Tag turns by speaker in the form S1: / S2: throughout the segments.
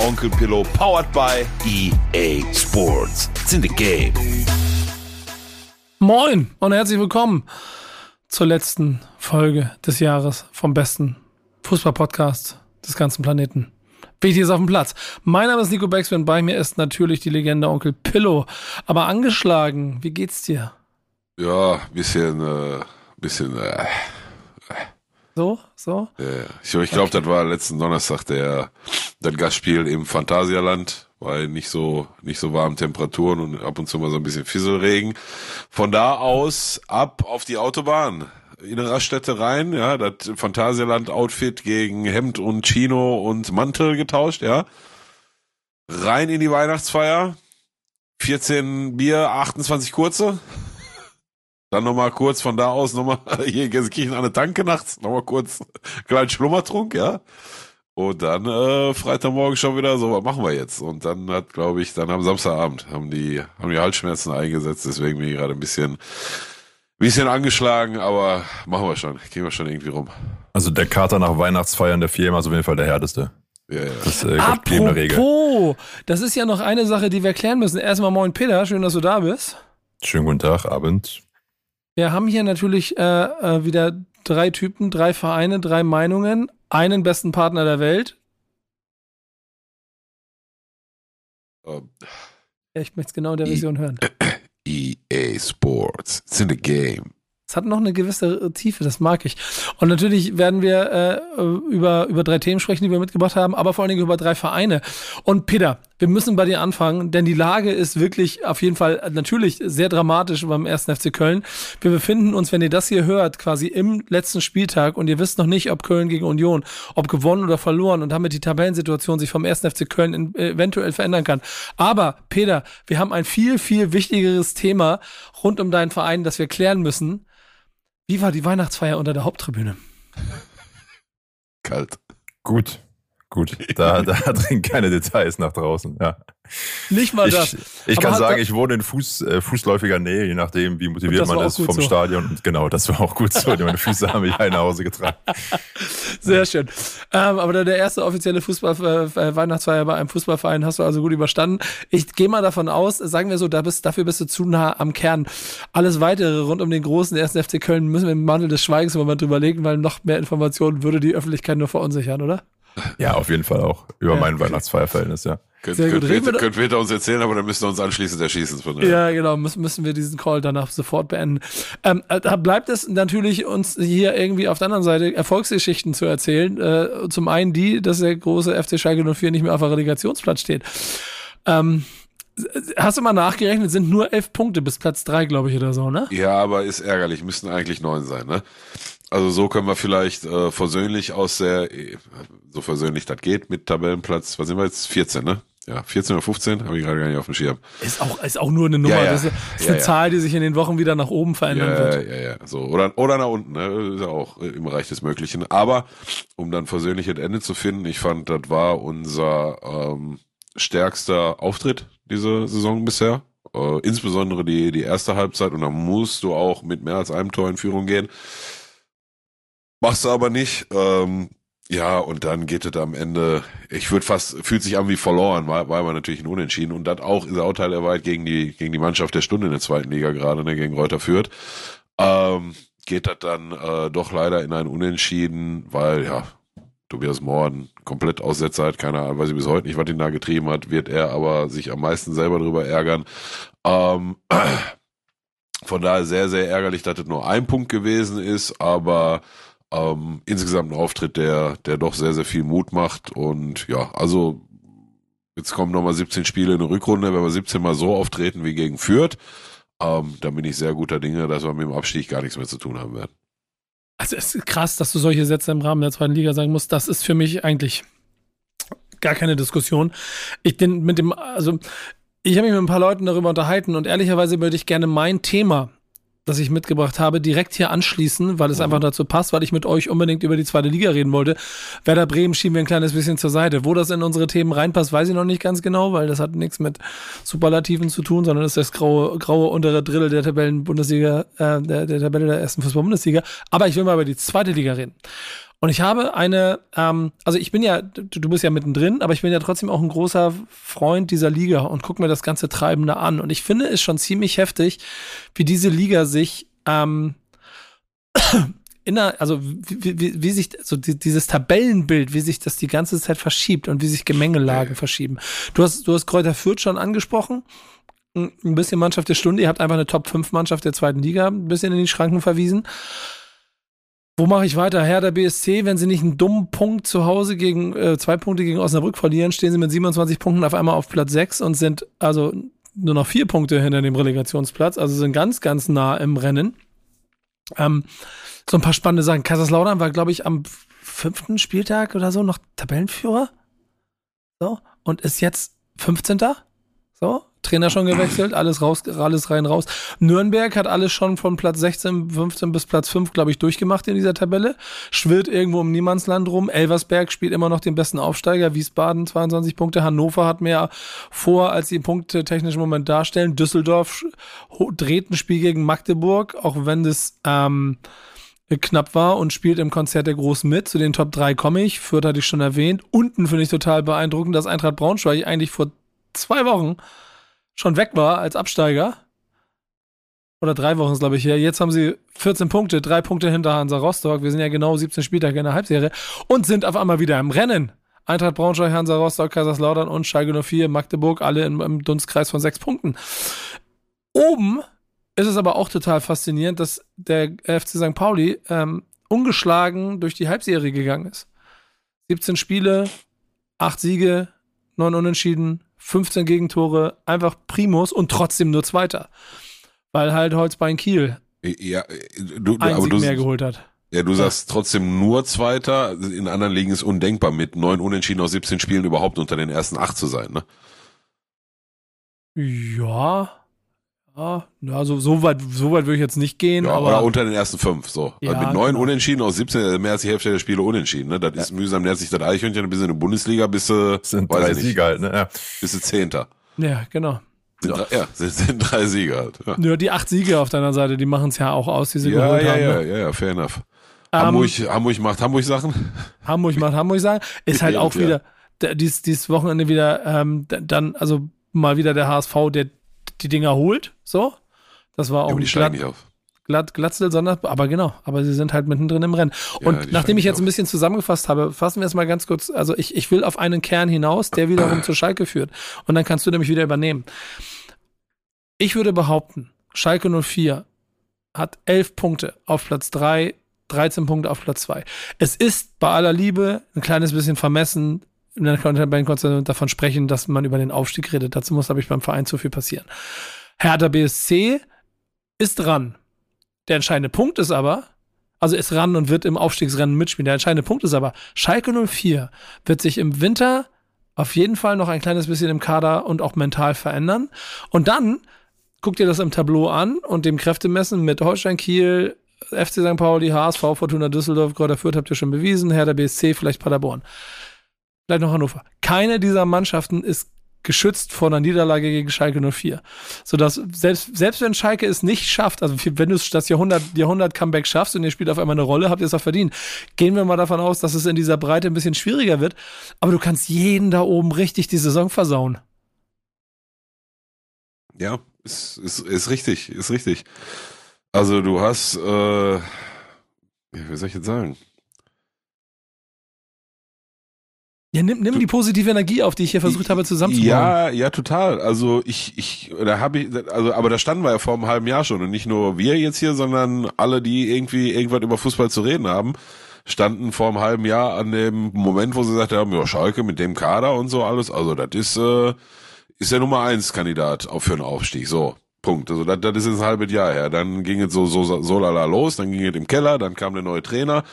S1: Onkel Pillow, powered by EA Sports. It's in the game.
S2: Moin und herzlich willkommen zur letzten Folge des Jahres vom besten Fußball-Podcast des ganzen Planeten. Wichtig ist auf dem Platz. Mein Name ist Nico Beckspin, bei mir ist natürlich die Legende Onkel Pillow. Aber angeschlagen, wie geht's dir?
S3: Ja, bisschen, äh, bisschen, äh,
S2: So, so?
S3: äh, ich, ich glaube, das war letzten Donnerstag der, das Gastspiel im Phantasialand, weil nicht so, nicht so warme Temperaturen und ab und zu mal so ein bisschen Fisselregen. Von da aus ab auf die Autobahn. In Raststätte rein, ja, das Phantasialand-Outfit gegen Hemd und Chino und Mantel getauscht, ja. Rein in die Weihnachtsfeier. 14 Bier, 28 kurze. Dann nochmal kurz von da aus nochmal hier Gelsenkirchen an der Tanke nachts, nochmal kurz kleinen Schlummertrunk, ja. Und dann äh, Freitagmorgen schon wieder so, was machen wir jetzt? Und dann hat, glaube ich, dann am Samstagabend haben die, haben die Halsschmerzen eingesetzt, deswegen bin ich gerade ein bisschen, bisschen angeschlagen, aber machen wir schon, kriegen wir schon irgendwie rum.
S4: Also der Kater nach Weihnachtsfeiern der Firma ist auf jeden Fall der härteste.
S3: Ja, ja.
S4: Das ist äh, Regel.
S2: Apropos, das ist ja noch eine Sache, die wir klären müssen. Erstmal moin Peter, schön, dass du da bist.
S4: Schönen guten Tag, Abend.
S2: Wir haben hier natürlich äh, äh, wieder drei Typen, drei Vereine, drei Meinungen, einen besten Partner der Welt.
S3: Ähm,
S2: Ja, ich möchte es genau in der Version hören.
S3: EA Sports, it's in the game.
S2: Es hat noch eine gewisse Tiefe, das mag ich. Und natürlich werden wir äh, über, über drei Themen sprechen, die wir mitgebracht haben, aber vor allen Dingen über drei Vereine. Und Peter, wir müssen bei dir anfangen, denn die Lage ist wirklich auf jeden Fall natürlich sehr dramatisch beim 1. FC Köln. Wir befinden uns, wenn ihr das hier hört, quasi im letzten Spieltag und ihr wisst noch nicht, ob Köln gegen Union, ob gewonnen oder verloren und damit die Tabellensituation sich vom 1. FC Köln in, eventuell verändern kann. Aber Peter, wir haben ein viel, viel wichtigeres Thema rund um deinen Verein, das wir klären müssen. Wie war die Weihnachtsfeier unter der Haupttribüne?
S3: Kalt.
S4: Gut, gut. Da, da dringen keine Details nach draußen, ja.
S2: Nicht mal das.
S4: Ich, ich
S2: Aber
S4: kann sagen, ich wohne in Fuß, äh, fußläufiger Nähe, je nachdem, wie motiviert
S2: das
S4: man ist vom
S2: so.
S4: Stadion. Und genau, das war auch gut so. Meine Füße haben mich nach Hause getragen.
S2: Sehr schön. Ähm, aber der- der erste offizielle Fußball äh, Weihnachtsfeier bei einem Fußballverein hast du also gut überstanden. Ich gehe mal davon aus, sagen wir so, da bist, dafür bist du zu nah am Kern. Alles weitere rund um den großen ersten FC Köln müssen wir im Mantel des Schweigens im Moment überlegen, weil noch mehr Informationen würde die Öffentlichkeit nur verunsichern, oder?
S4: Ja, auf jeden Fall auch. Über
S2: Ja.
S4: mein Weihnachtsfeierverhältnis, ja.
S3: Könnt,
S2: Sehr
S3: könnt,
S2: wir
S3: Peter, könnt Peter uns erzählen, aber dann müsst ihr uns anschließend erschießen. Von daher.
S2: Ja, genau, müssen, müssen wir diesen Call danach sofort beenden. Ähm, äh, da bleibt es natürlich uns hier irgendwie auf der anderen Seite Erfolgsgeschichten zu erzählen. Äh, zum einen die, dass der große FC Schalke 04 nicht mehr auf der Relegationsplatz steht. Ähm, hast du mal nachgerechnet, sind nur elf Punkte bis Platz drei, glaube ich, oder so, ne?
S3: Ja, aber ist ärgerlich. Müssten eigentlich neun sein, ne? Also so können wir vielleicht äh, versöhnlich aus der, äh, so versöhnlich das geht, mit Tabellenplatz, was sind wir jetzt? 14, ne? Ja, 14 oder 15, habe ich gerade gar nicht auf dem Schirm.
S2: Ist auch, ist auch nur eine Nummer.
S3: Ja, ja.
S2: Das ist, ist
S3: Ja,
S2: eine
S3: ja.
S2: Zahl, die sich in den Wochen wieder nach oben verändern
S3: Ja,
S2: wird.
S3: ja, ja, so. Oder, oder nach unten, ne? Ist ja auch äh, im Bereich des Möglichen. Aber, um dann versöhnlich ein Ende zu finden, ich fand, das war unser ähm, stärkster Auftritt diese Saison bisher. Äh, insbesondere die, die erste Halbzeit und da musst du auch mit mehr als einem Tor in Führung gehen. Machst du aber nicht. Ähm, ja, und dann geht es am Ende, ich würde fast, fühlt sich an wie verloren, war, war aber natürlich ein Unentschieden. Und das auch ist auch Teil der Wahrheit gegen die, gegen die Mannschaft der Stunde in der zweiten Liga gerade, ne, gegen Reuter Fürth. Ähm, geht das dann äh, doch leider in ein Unentschieden, weil ja, Tobias Morden komplett Aussetzer hat, keine Ahnung, weiß ich bis heute nicht, was ihn da getrieben hat, wird er aber sich am meisten selber drüber ärgern. Ähm, von daher sehr, sehr ärgerlich, dass es nur ein Punkt gewesen ist, aber ähm, insgesamt ein Auftritt, der, der doch sehr, sehr viel Mut macht und ja, also jetzt kommen nochmal 17 Spiele in der Rückrunde, wenn wir 17 mal so auftreten wie gegen Fürth, ähm, dann bin ich sehr guter Dinge, dass wir mit dem Abstieg gar nichts mehr zu tun haben werden.
S2: Also es ist krass, dass du solche Sätze im Rahmen der zweiten Liga sagen musst. Das ist für mich eigentlich gar keine Diskussion. Ich den mit dem, also Ich habe mich mit ein paar Leuten darüber unterhalten und ehrlicherweise würde ich gerne mein Thema das ich mitgebracht habe, direkt hier anschließen, weil es mhm. einfach dazu passt, weil ich mit euch unbedingt über die zweite Liga reden wollte. Werder Bremen schieben wir ein kleines bisschen zur Seite. Wo das in unsere Themen reinpasst, weiß ich noch nicht ganz genau, weil das hat nichts mit Superlativen zu tun, sondern ist das graue, graue untere Drittel der Tabellen-Bundesliga, äh, der, der Tabelle der ersten Fußball-Bundesliga. Aber ich will mal über die zweite Liga reden. Und ich habe eine, ähm, also ich bin ja, du bist ja mittendrin, aber ich bin ja trotzdem auch ein großer Freund dieser Liga und guck mir das ganze Treibende an. Und ich finde es schon ziemlich heftig, wie diese Liga sich ähm, inner, also wie, wie, wie sich, so die, dieses Tabellenbild, wie sich das die ganze Zeit verschiebt und wie sich Gemengelagen verschieben. Du hast, du hast Kräuter Fürth schon angesprochen. Ein bisschen Mannschaft der Stunde. Ihr habt einfach eine Top-5-Mannschaft der zweiten Liga ein bisschen in die Schranken verwiesen. Wo mache ich weiter? Herr BSC, wenn sie nicht einen dummen Punkt zu Hause gegen äh, zwei Punkte gegen Osnabrück verlieren, stehen sie mit 27 Punkten auf einmal auf Platz 6 und sind also nur noch vier Punkte hinter dem Relegationsplatz, also sind ganz, ganz nah im Rennen. Ähm, so ein paar spannende Sachen. Kaiserslautern war, glaube ich, am fünften Spieltag oder so noch Tabellenführer. So. Und ist jetzt 15. So. Trainer schon gewechselt, alles raus, alles rein, raus. Nürnberg hat alles schon von Platz 16, 15 bis Platz 5, glaube ich, durchgemacht in dieser Tabelle. Schwirrt irgendwo im Niemandsland rum. Elversberg spielt immer noch den besten Aufsteiger. Wiesbaden 22 Punkte. Hannover hat mehr vor, als sie Punkte technisch im Moment darstellen. Düsseldorf dreht ein Spiel gegen Magdeburg, auch wenn das, ähm, knapp war und spielt im Konzert der Großen mit. Zu den Top 3 komme ich. Fürth hatte ich schon erwähnt. Unten finde ich total beeindruckend, dass Eintracht Braunschweig eigentlich vor zwei Wochen schon weg war als Absteiger. Oder drei Wochen ist, glaube ich, her. Jetzt haben sie 14 Punkte, drei Punkte hinter Hansa Rostock. Wir sind ja genau 17 Spieltage in der Halbserie und sind auf einmal wieder im Rennen. Eintracht Braunschweig, Hansa Rostock, Kaiserslautern und Schalke 04, Magdeburg, alle im, im Dunstkreis von sechs Punkten. Oben ist es aber auch total faszinierend, dass der FC St. Pauli ähm, ungeschlagen durch die Halbserie gegangen ist. 17 Spiele, 8 Siege, 9 Unentschieden, 15 Gegentore, einfach Primus und trotzdem nur Zweiter. Weil halt Holzbein Kiel
S3: ja, du,
S2: einen
S3: aber du,
S2: mehr geholt hat.
S3: Ja, du sagst trotzdem nur Zweiter. In anderen Ligen ist undenkbar, mit neun Unentschieden aus 17 Spielen überhaupt unter den ersten acht zu sein, ne?
S2: Ja, ja, also so weit, so weit würde ich jetzt nicht gehen. Ja, aber
S3: oder unter den ersten fünf, so. Ja, also mit neun genau. Unentschieden aus 17, mehr als die Hälfte der Spiele unentschieden, ne? Das ja. ist mühsam, nähert sich das Eichhörnchen, bis in der Bundesliga bist du,
S4: sind drei Sieger halt, ne? Ja.
S3: Bist du Zehnter.
S2: Ja, genau.
S3: Sind ja, drei, ja sind, sind drei Sieger halt. Ja.
S2: ja, die acht Siege auf deiner Seite, die machen es ja auch aus, die sie
S3: ja,
S2: geholt
S3: ja,
S2: haben.
S3: Ja,
S2: ne?
S3: ja, ja, fair enough. Um, Hamburg, Hamburg macht Hamburg Sachen.
S2: Hamburg macht Hamburg Sachen. Ist halt auch wieder, dies, dieses Wochenende wieder, ähm, dann, also mal wieder der HSV, der die Dinger holt, so. Das war auch
S3: ja, die glatt, nicht auf.
S2: glatt, Glatzel, sondern, aber genau, aber sie sind halt mittendrin im Rennen. Und ja, nachdem ich jetzt auf. ein bisschen zusammengefasst habe, fassen wir es mal ganz kurz, also ich, ich will auf einen Kern hinaus, der wiederum zur Schalke führt. Und dann kannst du nämlich wieder übernehmen. Ich würde behaupten, Schalke 04 hat elf Punkte auf Platz drei 13 Punkte auf Platz zwei Es ist bei aller Liebe ein kleines bisschen vermessen, in der Tabellenkonstellation davon sprechen, dass man über den Aufstieg redet. Dazu muss, glaube ich, beim Verein zu viel passieren. Hertha BSC ist dran. Der entscheidende Punkt ist aber, also ist ran und wird im Aufstiegsrennen mitspielen. Der entscheidende Punkt ist aber, Schalke 04 wird sich im Winter auf jeden Fall noch ein kleines bisschen im Kader und auch mental verändern. Und dann guckt ihr das im Tableau an und dem Kräftemessen mit Holstein Kiel, FC St. Pauli, HSV, Fortuna Düsseldorf, Kräuter Fürth habt ihr schon bewiesen, Hertha BSC, vielleicht Paderborn. Vielleicht noch Hannover. Keine dieser Mannschaften ist geschützt vor einer Niederlage gegen Schalke 04. Sodass selbst, selbst wenn Schalke es nicht schafft, also wenn du das Jahrhundert, Jahrhundert Comeback schaffst und ihr spielt auf einmal eine Rolle, habt ihr es auch verdient. Gehen wir mal davon aus, dass es in dieser Breite ein bisschen schwieriger wird. Aber du kannst jeden da oben richtig die Saison versauen.
S3: Ja, ist, ist, ist richtig, ist richtig. Also du hast, äh, wie soll ich jetzt sagen?
S2: Ja, nimm, nimm die positive Energie auf, die ich hier versucht habe zusammenzubauen.
S3: Ja, ja, total. Also ich, ich, da habe ich, also, aber da standen wir ja vor einem halben Jahr schon und nicht nur wir jetzt hier, sondern alle, die irgendwie irgendwas über Fußball zu reden haben, standen vor einem halben Jahr an dem Moment, wo sie gesagt haben, ja, Schalke mit dem Kader und so alles. Also das ist, äh, ist der Nummer eins Kandidat auch für einen Aufstieg. So. Punkt. Also das, das ist ein halbes Jahr her. Dann ging es so, so, so lala los, dann ging es im Keller, dann kam der neue Trainer,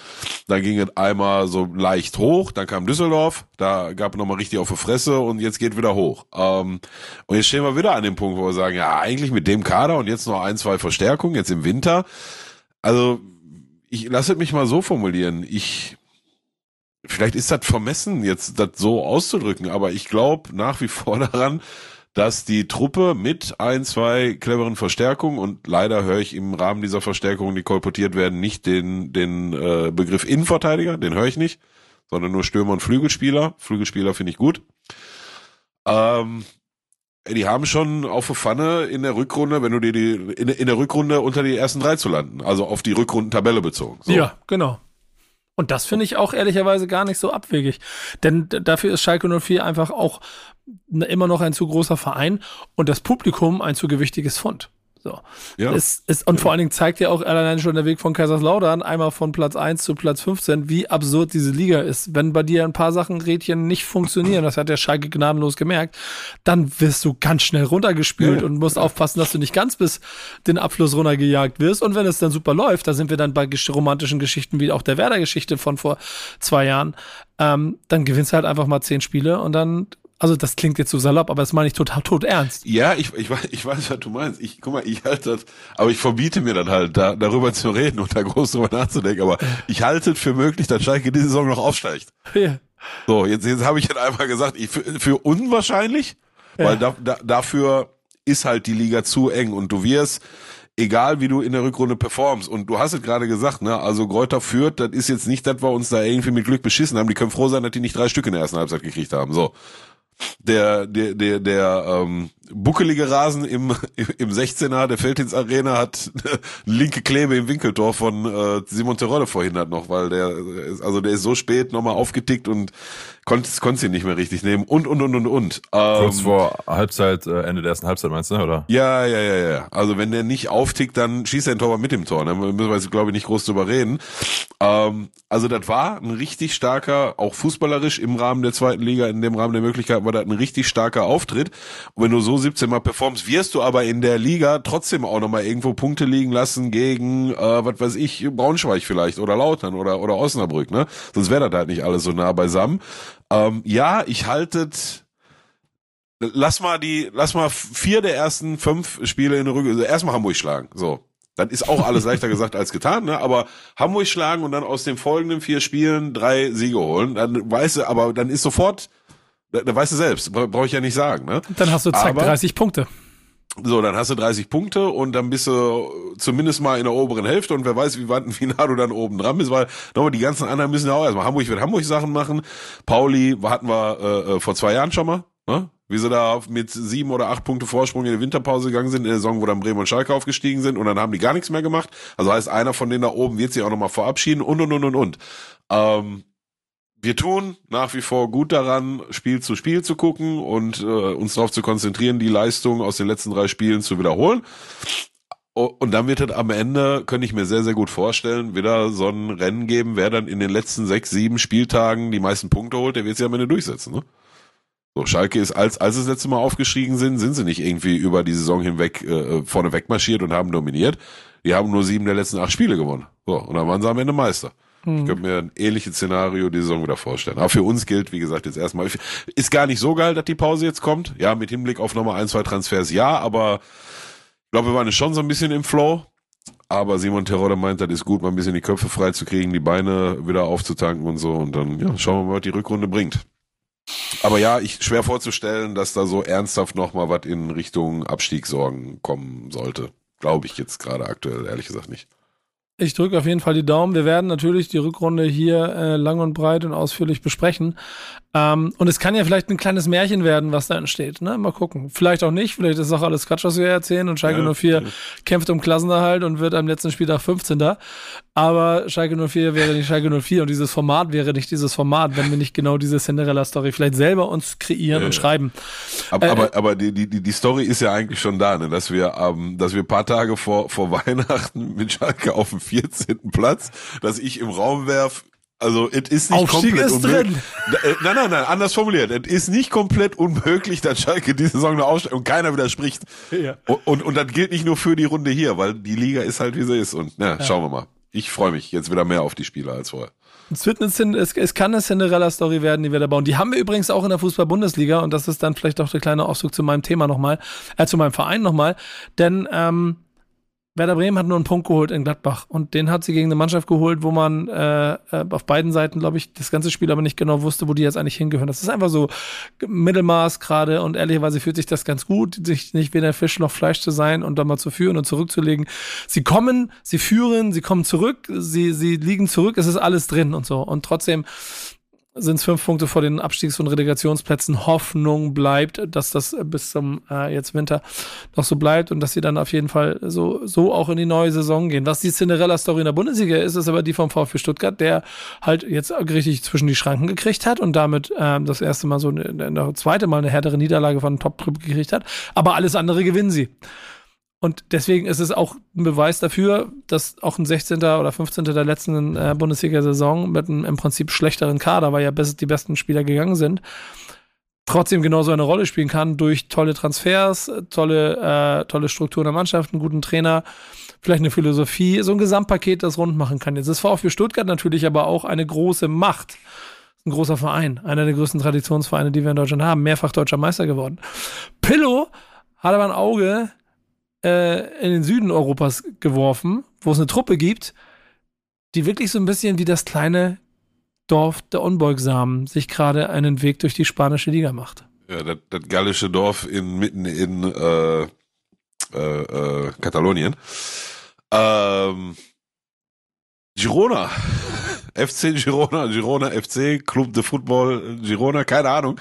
S3: dann ging es einmal so leicht hoch, dann kam Düsseldorf, da gab es nochmal richtig auf die Fresse und jetzt geht wieder hoch. Ähm, und jetzt stehen wir wieder an dem Punkt, wo wir sagen, ja, eigentlich mit dem Kader und jetzt noch ein, zwei Verstärkungen, jetzt im Winter. Also, ich lasse mich mal so formulieren. Ich, vielleicht ist das vermessen, jetzt das so auszudrücken, aber ich glaube nach wie vor daran, dass die Truppe mit ein, zwei cleveren Verstärkungen und leider höre ich im Rahmen dieser Verstärkungen, die kolportiert werden, nicht den, den äh, Begriff Innenverteidiger, den höre ich nicht, sondern nur Stürmer und Flügelspieler. Flügelspieler finde ich gut. Ähm, die haben schon auf der Pfanne in der Rückrunde, wenn du dir die in, in der Rückrunde unter die ersten drei zu landen, also auf die Rückrundentabelle bezogen.
S2: So. Ja, genau. Und das finde ich auch ehrlicherweise gar nicht so abwegig. Denn dafür ist Schalke 04 einfach auch immer noch ein zu großer Verein und das Publikum ein zu gewichtiges Fund. So. Ja. Es, es, und vor allen Dingen zeigt ja auch allein schon der Weg von Kaiserslautern einmal von Platz 1 zu Platz 15, wie absurd diese Liga ist. Wenn bei dir ein paar Sachen Rädchen nicht funktionieren, das hat der Schalke gnadenlos gemerkt, dann wirst du ganz schnell runtergespült ja. und musst aufpassen, dass du nicht ganz bis den Abschluss runtergejagt wirst. Und wenn es dann super läuft, da sind wir dann bei romantischen Geschichten wie auch der Werder-Geschichte von vor zwei Jahren, ähm, dann gewinnst du halt einfach mal zehn Spiele und dann also das klingt jetzt so salopp, aber das meine ich total tot ernst.
S3: Ja, ich, ich, weiß, ich weiß, was du meinst. Ich, guck mal, ich halte das, aber ich verbiete mir dann halt, da, darüber zu reden und da groß drüber nachzudenken. Aber ich halte es für möglich, dass Schalke diese Saison noch aufsteigt. Ja. So, jetzt, jetzt habe ich halt einmal gesagt, ich, für, für unwahrscheinlich, ja. weil da, da, dafür ist halt die Liga zu eng und du wirst, egal wie du in der Rückrunde performst. Und du hast es gerade gesagt, ne, also Gräuter führt, das ist jetzt nicht, dass wir uns da irgendwie mit Glück beschissen haben. Die können froh sein, dass die nicht drei Stück in der ersten Halbzeit gekriegt haben. So der, der, der, der ähm, buckelige Rasen im, im 16er der Feldins Arena hat linke Klebe im Winkeltor von äh, Simon Terodde verhindert noch, weil der, also der ist so spät nochmal aufgetickt und konnte konnte ihn nicht mehr richtig nehmen und und und und und.
S4: Ähm, Kurz vor Halbzeit, äh, Ende der ersten Halbzeit meinst du, oder?
S3: Ja, ja, ja, ja. Also wenn der nicht auftickt, dann schießt er ein Tor mit dem Tor. Da müssen wir jetzt, glaube ich, nicht groß drüber reden. Ähm, also das war ein richtig starker, auch fußballerisch im Rahmen der zweiten Liga, in dem Rahmen der Möglichkeiten war das ein richtig starker Auftritt. Und wenn du so 17 Mal performst, wirst du aber in der Liga trotzdem auch nochmal irgendwo Punkte liegen lassen gegen, äh, was weiß ich, Braunschweig vielleicht oder Lautern oder, oder Osnabrück, ne? Sonst wäre das halt nicht alles so nah beisammen. Ähm, ja, ich haltet, lass mal die, lass mal vier der ersten fünf Spiele in der Rücke, also erstmal Hamburg schlagen, so. Dann ist auch alles leichter gesagt als getan, ne? Aber Hamburg schlagen und dann aus den folgenden vier Spielen drei Siege holen, dann weißt du, aber dann ist sofort, da, da weißt du selbst, brauche ich ja nicht sagen, ne?
S2: Dann hast du zack aber, 30 Punkte.
S3: So, dann hast du 30 Punkte und dann bist du zumindest mal in der oberen Hälfte und wer weiß, wie weit, nah du dann oben dran bist, weil nochmal die ganzen anderen müssen ja auch erstmal Hamburg wird Hamburg Sachen machen. Pauli hatten wir äh, äh, vor zwei Jahren schon mal, ne? wie sie da mit sieben oder acht Punkte Vorsprung in die Winterpause gegangen sind, in der Saison, wo dann Bremen und Schalke aufgestiegen sind und dann haben die gar nichts mehr gemacht. Also heißt, einer von denen da oben wird sich auch nochmal verabschieden und und und und und. Ähm, wir tun nach wie vor gut daran, Spiel zu Spiel zu gucken und äh, uns darauf zu konzentrieren, die Leistung aus den letzten drei Spielen zu wiederholen. Und dann wird es am Ende, könnte ich mir sehr, sehr gut vorstellen, wieder so ein Rennen geben, wer dann in den letzten sechs, sieben Spieltagen die meisten Punkte holt, der wird sie am Ende durchsetzen. Ne? So, Schalke ist, als, als das letzte Mal aufgestiegen sind, sind sie nicht irgendwie über die Saison hinweg äh, vorne wegmarschiert und haben dominiert. Die haben nur sieben der letzten acht Spiele gewonnen. So, und dann waren sie am Ende Meister. Ich könnte mir ein ähnliches Szenario die Saison wieder vorstellen. Aber für uns gilt, wie gesagt, jetzt erstmal, ist gar nicht so geil, dass die Pause jetzt kommt. Ja, mit Hinblick auf nochmal ein, zwei Transfers, ja, aber ich glaube, wir waren schon so ein bisschen im Flow. Aber Simon Terodde meint, das ist gut, mal ein bisschen die Köpfe frei zu kriegen, die Beine wieder aufzutanken und so. Und dann, ja, schauen wir mal, was die Rückrunde bringt. Aber ja, ich schwer vorzustellen, dass da so ernsthaft nochmal was in Richtung Abstiegssorgen kommen sollte. Glaube ich jetzt gerade aktuell, ehrlich gesagt nicht.
S2: Ich drücke auf jeden Fall die Daumen. Wir werden natürlich die Rückrunde hier äh, lang und breit und ausführlich besprechen. Ähm, und es kann ja vielleicht ein kleines Märchen werden, was da entsteht. Ne? Mal gucken. Vielleicht auch nicht. Vielleicht ist auch alles Quatsch, was wir erzählen. Und Schalke ja, 04 ja. kämpft um Klassenerhalt und wird am letzten Spieltag 15. Aber Schalke 04 wäre nicht Schalke 04 und dieses Format wäre nicht dieses Format, wenn wir nicht genau diese Cinderella-Story vielleicht selber uns kreieren ja, und schreiben.
S3: Aber, äh, aber, aber die, die, die Story ist ja eigentlich schon da, ne? dass wir, ähm, dass wir paar Tage vor, vor Weihnachten mit Schalke auf dem 14. Platz, dass ich im Raum werf, Also, es ist nicht
S2: Aufstieg
S3: komplett
S2: ist
S3: unmöglich.
S2: drin.
S3: Äh, Nein, nein, nein, anders formuliert. Es ist nicht komplett unmöglich, dass Schalke diese Saison noch aufsteigt und keiner widerspricht.
S2: Ja.
S3: Und, und, und das gilt nicht nur für die Runde hier, weil die Liga ist halt, wie sie ist. Und na, schauen wir mal. Ich freue mich jetzt wieder mehr auf die Spieler als vorher.
S2: Es, wird eine, es, es kann eine Cinderella-Story werden, die wir da bauen. Die haben wir übrigens auch in der Fußball-Bundesliga und das ist dann vielleicht auch der kleine Ausdruck zu meinem Thema nochmal, äh, zu meinem Verein nochmal. Denn ähm, Werder Bremen hat nur einen Punkt geholt in Gladbach und den hat sie gegen eine Mannschaft geholt, wo man äh, äh, auf beiden Seiten, glaube ich, das ganze Spiel aber nicht genau wusste, wo die jetzt eigentlich hingehören. Das ist einfach so Mittelmaß gerade und ehrlicherweise fühlt sich das ganz gut, sich nicht weder Fisch noch Fleisch zu sein und dann mal zu führen und zurückzulegen. Sie kommen, sie führen, sie kommen zurück, sie, sie liegen zurück, es ist alles drin und so. Und trotzdem sind es fünf Punkte vor den Abstiegs- und Relegationsplätzen. Hoffnung bleibt, dass das bis zum äh, jetzt Winter noch so bleibt und dass sie dann auf jeden Fall so, so auch in die neue Saison gehen. Was die Cinderella-Story in der Bundesliga ist, ist aber die vom VfB Stuttgart, der halt jetzt richtig zwischen die Schranken gekriegt hat und damit ähm, das erste Mal so eine, eine zweite Mal eine härtere Niederlage von Top-Club gekriegt hat. Aber alles andere gewinnen sie. Und deswegen ist es auch ein Beweis dafür, dass auch ein 16. oder 15. der letzten äh, Bundesliga-Saison mit einem im Prinzip schlechteren Kader, weil ja die besten Spieler gegangen sind, trotzdem genauso eine Rolle spielen kann durch tolle Transfers, tolle, äh, tolle Strukturen der Mannschaft, einen guten Trainer, vielleicht eine Philosophie, so ein Gesamtpaket, das rund machen kann. Jetzt ist VfB Stuttgart natürlich aber auch eine große Macht. Ein großer Verein, einer der größten Traditionsvereine, die wir in Deutschland haben, mehrfach deutscher Meister geworden. Pillow hat aber ein Auge äh, in den Süden Europas geworfen, wo es eine Truppe gibt, die wirklich so ein bisschen wie das kleine Dorf der Unbeugsamen sich gerade einen Weg durch die spanische Liga macht.
S3: Ja, das, das gallische Dorf in, mitten in äh, äh, äh, Katalonien. Ähm, Girona. FC Girona, Girona FC, Club de Football Girona, keine Ahnung.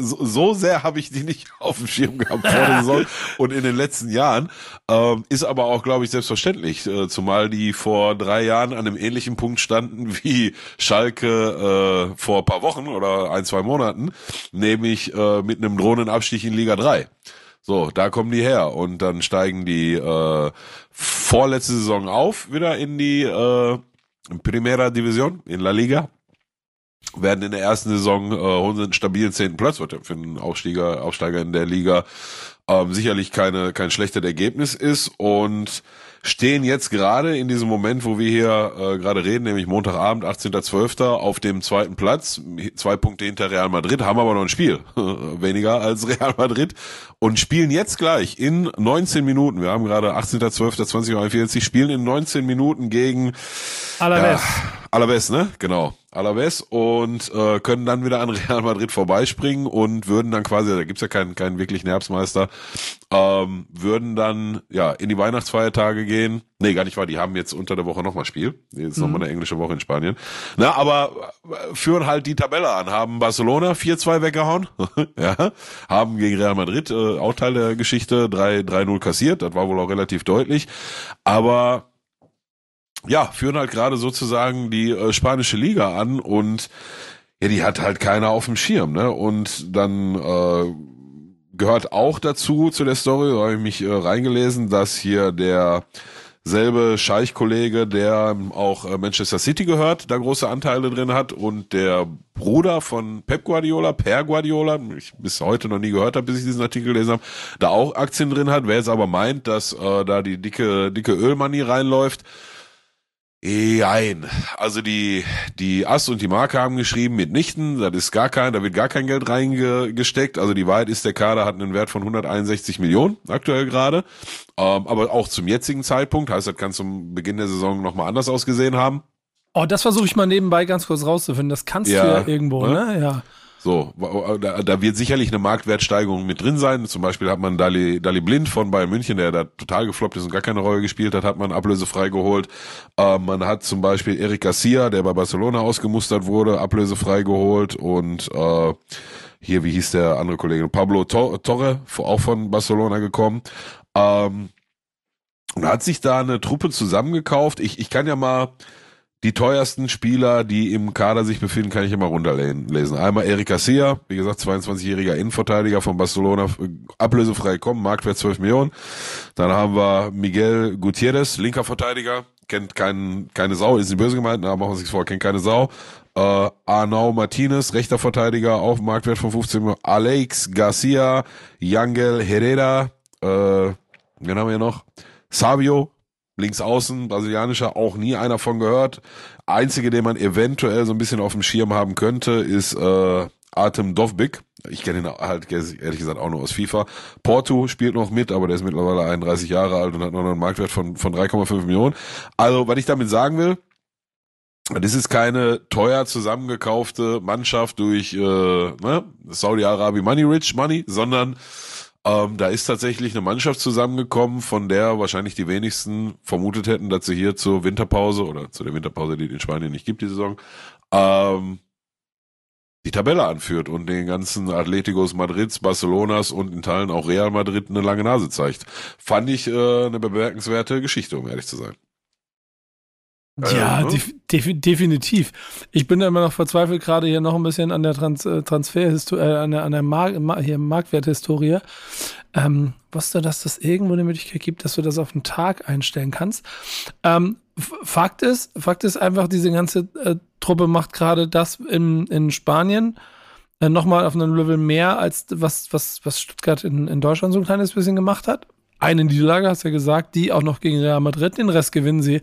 S3: So, so sehr habe ich die nicht auf dem Schirm gehabt vor der Saison und in den letzten Jahren. Ähm, ist aber auch, glaube ich, selbstverständlich, äh, zumal die vor drei Jahren an einem ähnlichen Punkt standen wie Schalke äh, vor ein paar Wochen oder ein, zwei Monaten, nämlich äh, mit einem drohenden Abstieg in Liga 3. So, da kommen die her und dann steigen die äh, vorletzte Saison auf, wieder in die äh, Primera Division in La Liga. Werden in der ersten Saison äh, holen einen stabilen zehnten Platz, was ja für einen Aufsteiger, Aufsteiger in der Liga ähm, sicherlich keine, kein schlechtes Ergebnis ist und stehen jetzt gerade in diesem Moment, wo wir hier äh, gerade reden, nämlich Montagabend, 18.12. auf dem zweiten Platz, zwei Punkte hinter Real Madrid, haben aber noch ein Spiel, weniger als Real Madrid und spielen jetzt gleich in 19 Minuten, wir haben gerade 18.12.2041, spielen in 19 Minuten gegen
S2: Alaves.
S3: ja, Alaves, ne? Genau. Alaves und äh, können dann wieder an Real Madrid vorbeispringen und würden dann quasi, da gibt's ja keinen, keinen wirklichen Herbstmeister, ähm, würden dann ja in die Weihnachtsfeiertage gehen. Nee, gar nicht wahr, die haben jetzt unter der Woche nochmal Spiel. Jetzt nochmal eine englische Woche in Spanien. Na, aber äh, führen halt die Tabelle an, haben Barcelona 4-2 weggehauen, ja, haben gegen Real Madrid, äh, auch Teil der Geschichte, 3-0 kassiert, das war wohl auch relativ deutlich, aber ja, führen halt gerade sozusagen die äh, spanische Liga an und ja, die hat halt keiner auf dem Schirm, ne? Und dann äh, gehört auch dazu zu der Story, da habe ich mich äh, reingelesen, dass hier der selbe Scheich-Kollege, der auch äh, Manchester City gehört, da große Anteile drin hat und der Bruder von Pep Guardiola, Per Guardiola, ich bis heute noch nie gehört habe, bis ich diesen Artikel gelesen habe, da auch Aktien drin hat. Wer jetzt aber meint, dass äh, da die dicke dicke Ölmoney reinläuft, Nein, also die die Ass und die Marke haben geschrieben mitnichten, das ist gar kein, da wird gar kein Geld reingesteckt. Also die Wahrheit ist, der Kader hat einen Wert von 161 Millionen aktuell gerade, ähm, aber auch zum jetzigen Zeitpunkt, heißt das kann zum Beginn der Saison nochmal anders ausgesehen haben.
S2: Oh, das versuche ich mal nebenbei ganz kurz rauszufinden. Das kannst
S3: Ja,
S2: du ja irgendwo,
S3: ne?
S2: ne? Ja.
S3: So, da, da wird sicherlich eine Marktwertsteigerung mit drin sein. Zum Beispiel hat man Dali, Dali Blind von Bayern München, der da total gefloppt ist und gar keine Rolle gespielt hat, hat man ablösefrei geholt. Ähm, man hat zum Beispiel Eric Garcia, der bei Barcelona ausgemustert wurde, ablösefrei geholt und äh, hier, wie hieß der andere Kollege? Pablo Tor Torre, auch von Barcelona gekommen. Ähm, und hat sich da eine Truppe zusammengekauft. Ich, ich kann ja mal die teuersten Spieler, die im Kader sich befinden, kann ich immer runterlesen. Einmal Eric Garcia, wie gesagt, 22-jähriger Innenverteidiger von Barcelona, ablösefrei kommen, Marktwert 12 Millionen. Dann haben wir Miguel Gutierrez, linker Verteidiger, kennt kein, keine Sau, ist nicht böse gemeint, aber machen wir sich vor, kennt keine Sau. Äh, Arnau Martinez, rechter Verteidiger, auf Marktwert von 15 Millionen. Alex Garcia, Yangel Herrera, äh, wen haben wir noch? Savio, links außen, brasilianischer, auch nie einer von gehört. Einzige, den man eventuell so ein bisschen auf dem Schirm haben könnte, ist äh, Artem Dovbik. Ich kenne ihn halt ehrlich gesagt auch nur aus FIFA. Porto spielt noch mit, aber der ist mittlerweile 31 Jahre alt und hat noch einen Marktwert von, von 3,5 Millionen. Also, was ich damit sagen will, das ist keine teuer zusammengekaufte Mannschaft durch äh, ne, Saudi-Arabien Money Rich Money, sondern ähm, da ist tatsächlich eine Mannschaft zusammengekommen, von der wahrscheinlich die wenigsten vermutet hätten, dass sie hier zur Winterpause oder zu der Winterpause, die es in Spanien nicht gibt, die Saison, ähm, die Tabelle anführt und den ganzen Atleticos Madrids, Barcelonas und in Teilen auch Real Madrid eine lange Nase zeigt. Fand ich äh, eine bemerkenswerte Geschichte, um ehrlich zu sein.
S2: Ja, äh, def def definitiv. Ich bin da immer noch verzweifelt, gerade hier noch ein bisschen an der Trans äh, Transferhistorie, äh, an der, an der Mar Mar hier Marktwerthistorie. Ähm, wusste, dass das irgendwo eine Möglichkeit gibt, dass du das auf einen Tag einstellen kannst. Ähm, Fakt ist, Fakt ist einfach, diese ganze äh, Truppe macht gerade das in, in Spanien äh, nochmal auf einem Level mehr, als was, was, was Stuttgart in, in Deutschland so ein kleines bisschen gemacht hat. Eine Niederlage, hast du ja gesagt, die auch noch gegen Real Madrid, den Rest gewinnen sie.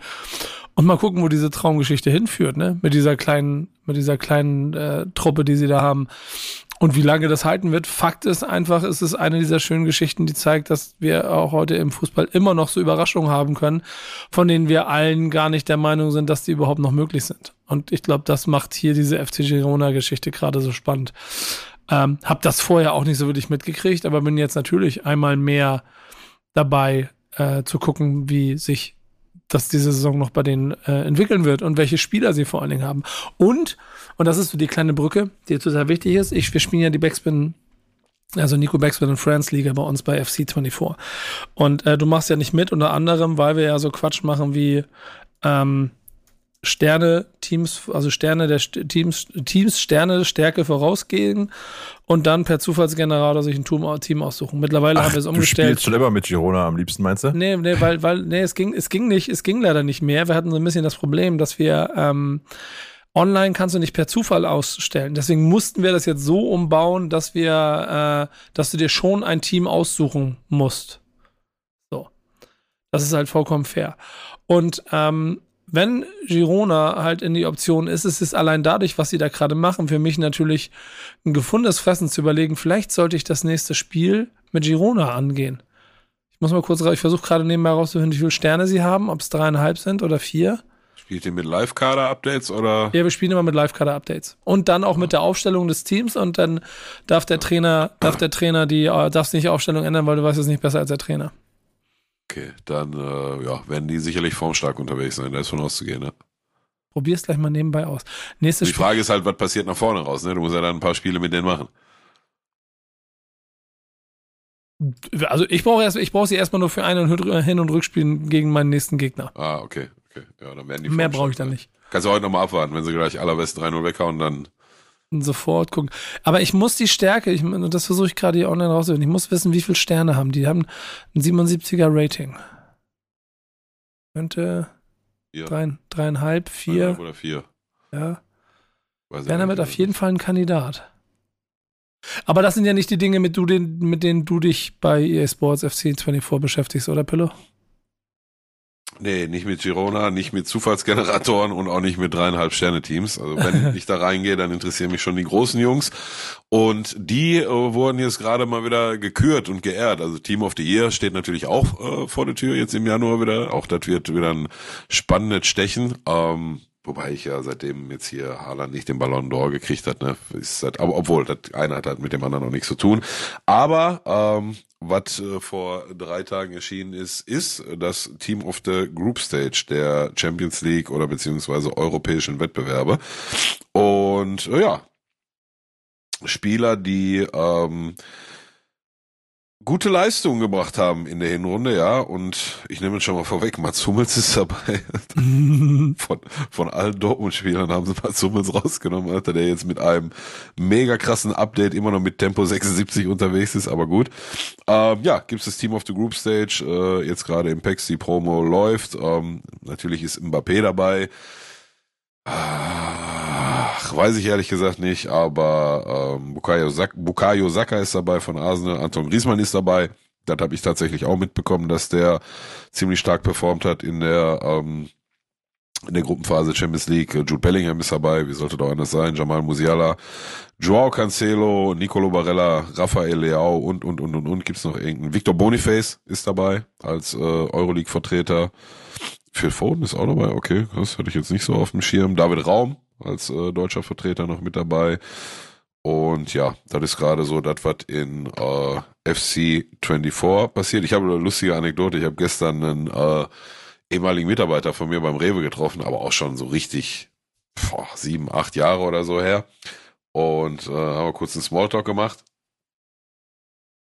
S2: Und mal gucken, wo diese Traumgeschichte hinführt, ne? Mit dieser kleinen, mit dieser kleinen äh, Truppe, die sie da haben. Und wie lange das halten wird, Fakt ist einfach, es ist eine dieser schönen Geschichten, die zeigt, dass wir auch heute im Fußball immer noch so Überraschungen haben können, von denen wir allen gar nicht der Meinung sind, dass die überhaupt noch möglich sind. Und ich glaube, das macht hier diese FC Girona-Geschichte gerade so spannend. Ähm, hab das vorher auch nicht so wirklich mitgekriegt, aber bin jetzt natürlich einmal mehr dabei äh, zu gucken, wie sich das diese Saison noch bei denen äh, entwickeln wird und welche Spieler sie vor allen Dingen haben. Und, und das ist so die kleine Brücke, die total wichtig ist, ich, wir spielen ja die Backspin also Nico Backspin und Friends Liga bei uns bei FC24. Und äh, du machst ja nicht mit, unter anderem, weil wir ja so Quatsch machen wie ähm, Sterne-Teams, also Sterne der St Teams, Teams Sterne Stärke vorausgehen und dann per Zufallsgenerator sich ein Team aussuchen. Mittlerweile Ach, haben wir es umgestellt. Du
S4: spielst schon immer mit Girona am liebsten, meinst du?
S2: Nee, nee, weil, weil, nee, es ging, es ging nicht, es ging leider nicht mehr. Wir hatten so ein bisschen das Problem, dass wir, ähm, online kannst du nicht per Zufall ausstellen. Deswegen mussten wir das jetzt so umbauen, dass wir, äh, dass du dir schon ein Team aussuchen musst. So. Das ist halt vollkommen fair. Und ähm, wenn Girona halt in die Option ist, ist es allein dadurch, was sie da gerade machen, für mich natürlich ein gefundenes Fressen zu überlegen, vielleicht sollte ich das nächste Spiel mit Girona angehen. Ich muss mal kurz, ich versuche gerade nebenbei rauszufinden, wie viele Sterne sie haben, ob es dreieinhalb sind oder vier.
S3: Spielt ihr mit Live-Kader-Updates oder?
S2: Ja, wir spielen immer mit Live-Kader-Updates. Und dann auch mit der Aufstellung des Teams und dann darf der Trainer, darf der Trainer die, äh, darfst nicht die Aufstellung ändern, weil du weißt es nicht besser als der Trainer.
S3: Okay, dann äh, ja, werden die sicherlich formstark unterwegs sein, da ist von auszugehen, ne?
S2: Probier's gleich mal nebenbei aus. Nächstes
S3: die Frage ist halt, was passiert nach vorne raus, ne? Du musst ja dann ein paar Spiele mit denen machen.
S2: Also ich brauche erst, ich brauche sie erstmal nur für Ein- und Hin- und Rückspielen gegen meinen nächsten Gegner.
S3: Ah, okay, okay. Ja, dann werden die
S2: Mehr brauche ich dann nicht.
S3: Kannst du heute nochmal abwarten, wenn sie gleich allerbesten 3-0 weghauen, dann
S2: sofort gucken. Aber ich muss die Stärke, ich, das versuche ich gerade hier online rauszufinden, ich muss wissen, wie viele Sterne haben die. Die haben ein 77er Rating. Könnte ja. drei, dreieinhalb, vier. Dreieinhalb
S3: oder vier.
S2: Ja. Wäre damit auf jeden Fall ein Kandidat. Aber das sind ja nicht die Dinge, mit, du, den, mit denen du dich bei EA Sports FC 24 beschäftigst, oder Pillow?
S3: Nee, nicht mit Girona, nicht mit Zufallsgeneratoren und auch nicht mit dreieinhalb Sterne-Teams. Also wenn ich da reingehe, dann interessieren mich schon die großen Jungs. Und die äh, wurden jetzt gerade mal wieder gekürt und geehrt. Also Team of the Year steht natürlich auch äh, vor der Tür jetzt im Januar wieder. Auch das wird wieder ein spannendes Stechen. Ähm, Wobei ich ja seitdem jetzt hier Haaland nicht den Ballon d'Or gekriegt hat, ne, ist das, aber obwohl, das eine hat halt mit dem anderen noch nichts zu tun. Aber ähm, was äh, vor drei Tagen erschienen ist, ist das Team of the Group Stage der Champions League oder beziehungsweise europäischen Wettbewerbe. Und äh, ja, Spieler, die ähm, gute Leistungen gebracht haben in der Hinrunde, ja. Und ich nehme es schon mal vorweg, Mats Hummels ist dabei. von, von allen Dortmund-Spielern haben sie Mats Hummels rausgenommen, Alter, der jetzt mit einem mega krassen Update immer noch mit Tempo 76 unterwegs ist, aber gut. Ähm, ja, gibt's das Team of the Group Stage, äh, jetzt gerade im PEX, die Promo läuft. Ähm, natürlich ist Mbappé dabei. Ach, weiß ich ehrlich gesagt nicht, aber ähm, Bukayo, Saka, Bukayo Saka ist dabei von Arsenal, Anton Griezmann ist dabei. Das habe ich tatsächlich auch mitbekommen, dass der ziemlich stark performt hat in der ähm, in der Gruppenphase Champions League. Jude Bellingham ist dabei, wie sollte doch anders sein? Jamal Musiala, Joao Cancelo, Nicolo Barella, Rafael Leao und, und, und, und, und. Gibt's noch irgendeinen? Victor Boniface ist dabei als äh, Euroleague-Vertreter. Phil Foden ist auch dabei, okay, das hatte ich jetzt nicht so auf dem Schirm. David Raum als äh, deutscher Vertreter noch mit dabei. Und ja, das ist gerade so das, was in äh, FC 24 passiert. Ich habe eine lustige Anekdote. Ich habe gestern einen äh, ehemaligen Mitarbeiter von mir beim Rewe getroffen, aber auch schon so richtig boah, sieben, acht Jahre oder so her. Und äh, haben wir kurz einen Smalltalk gemacht.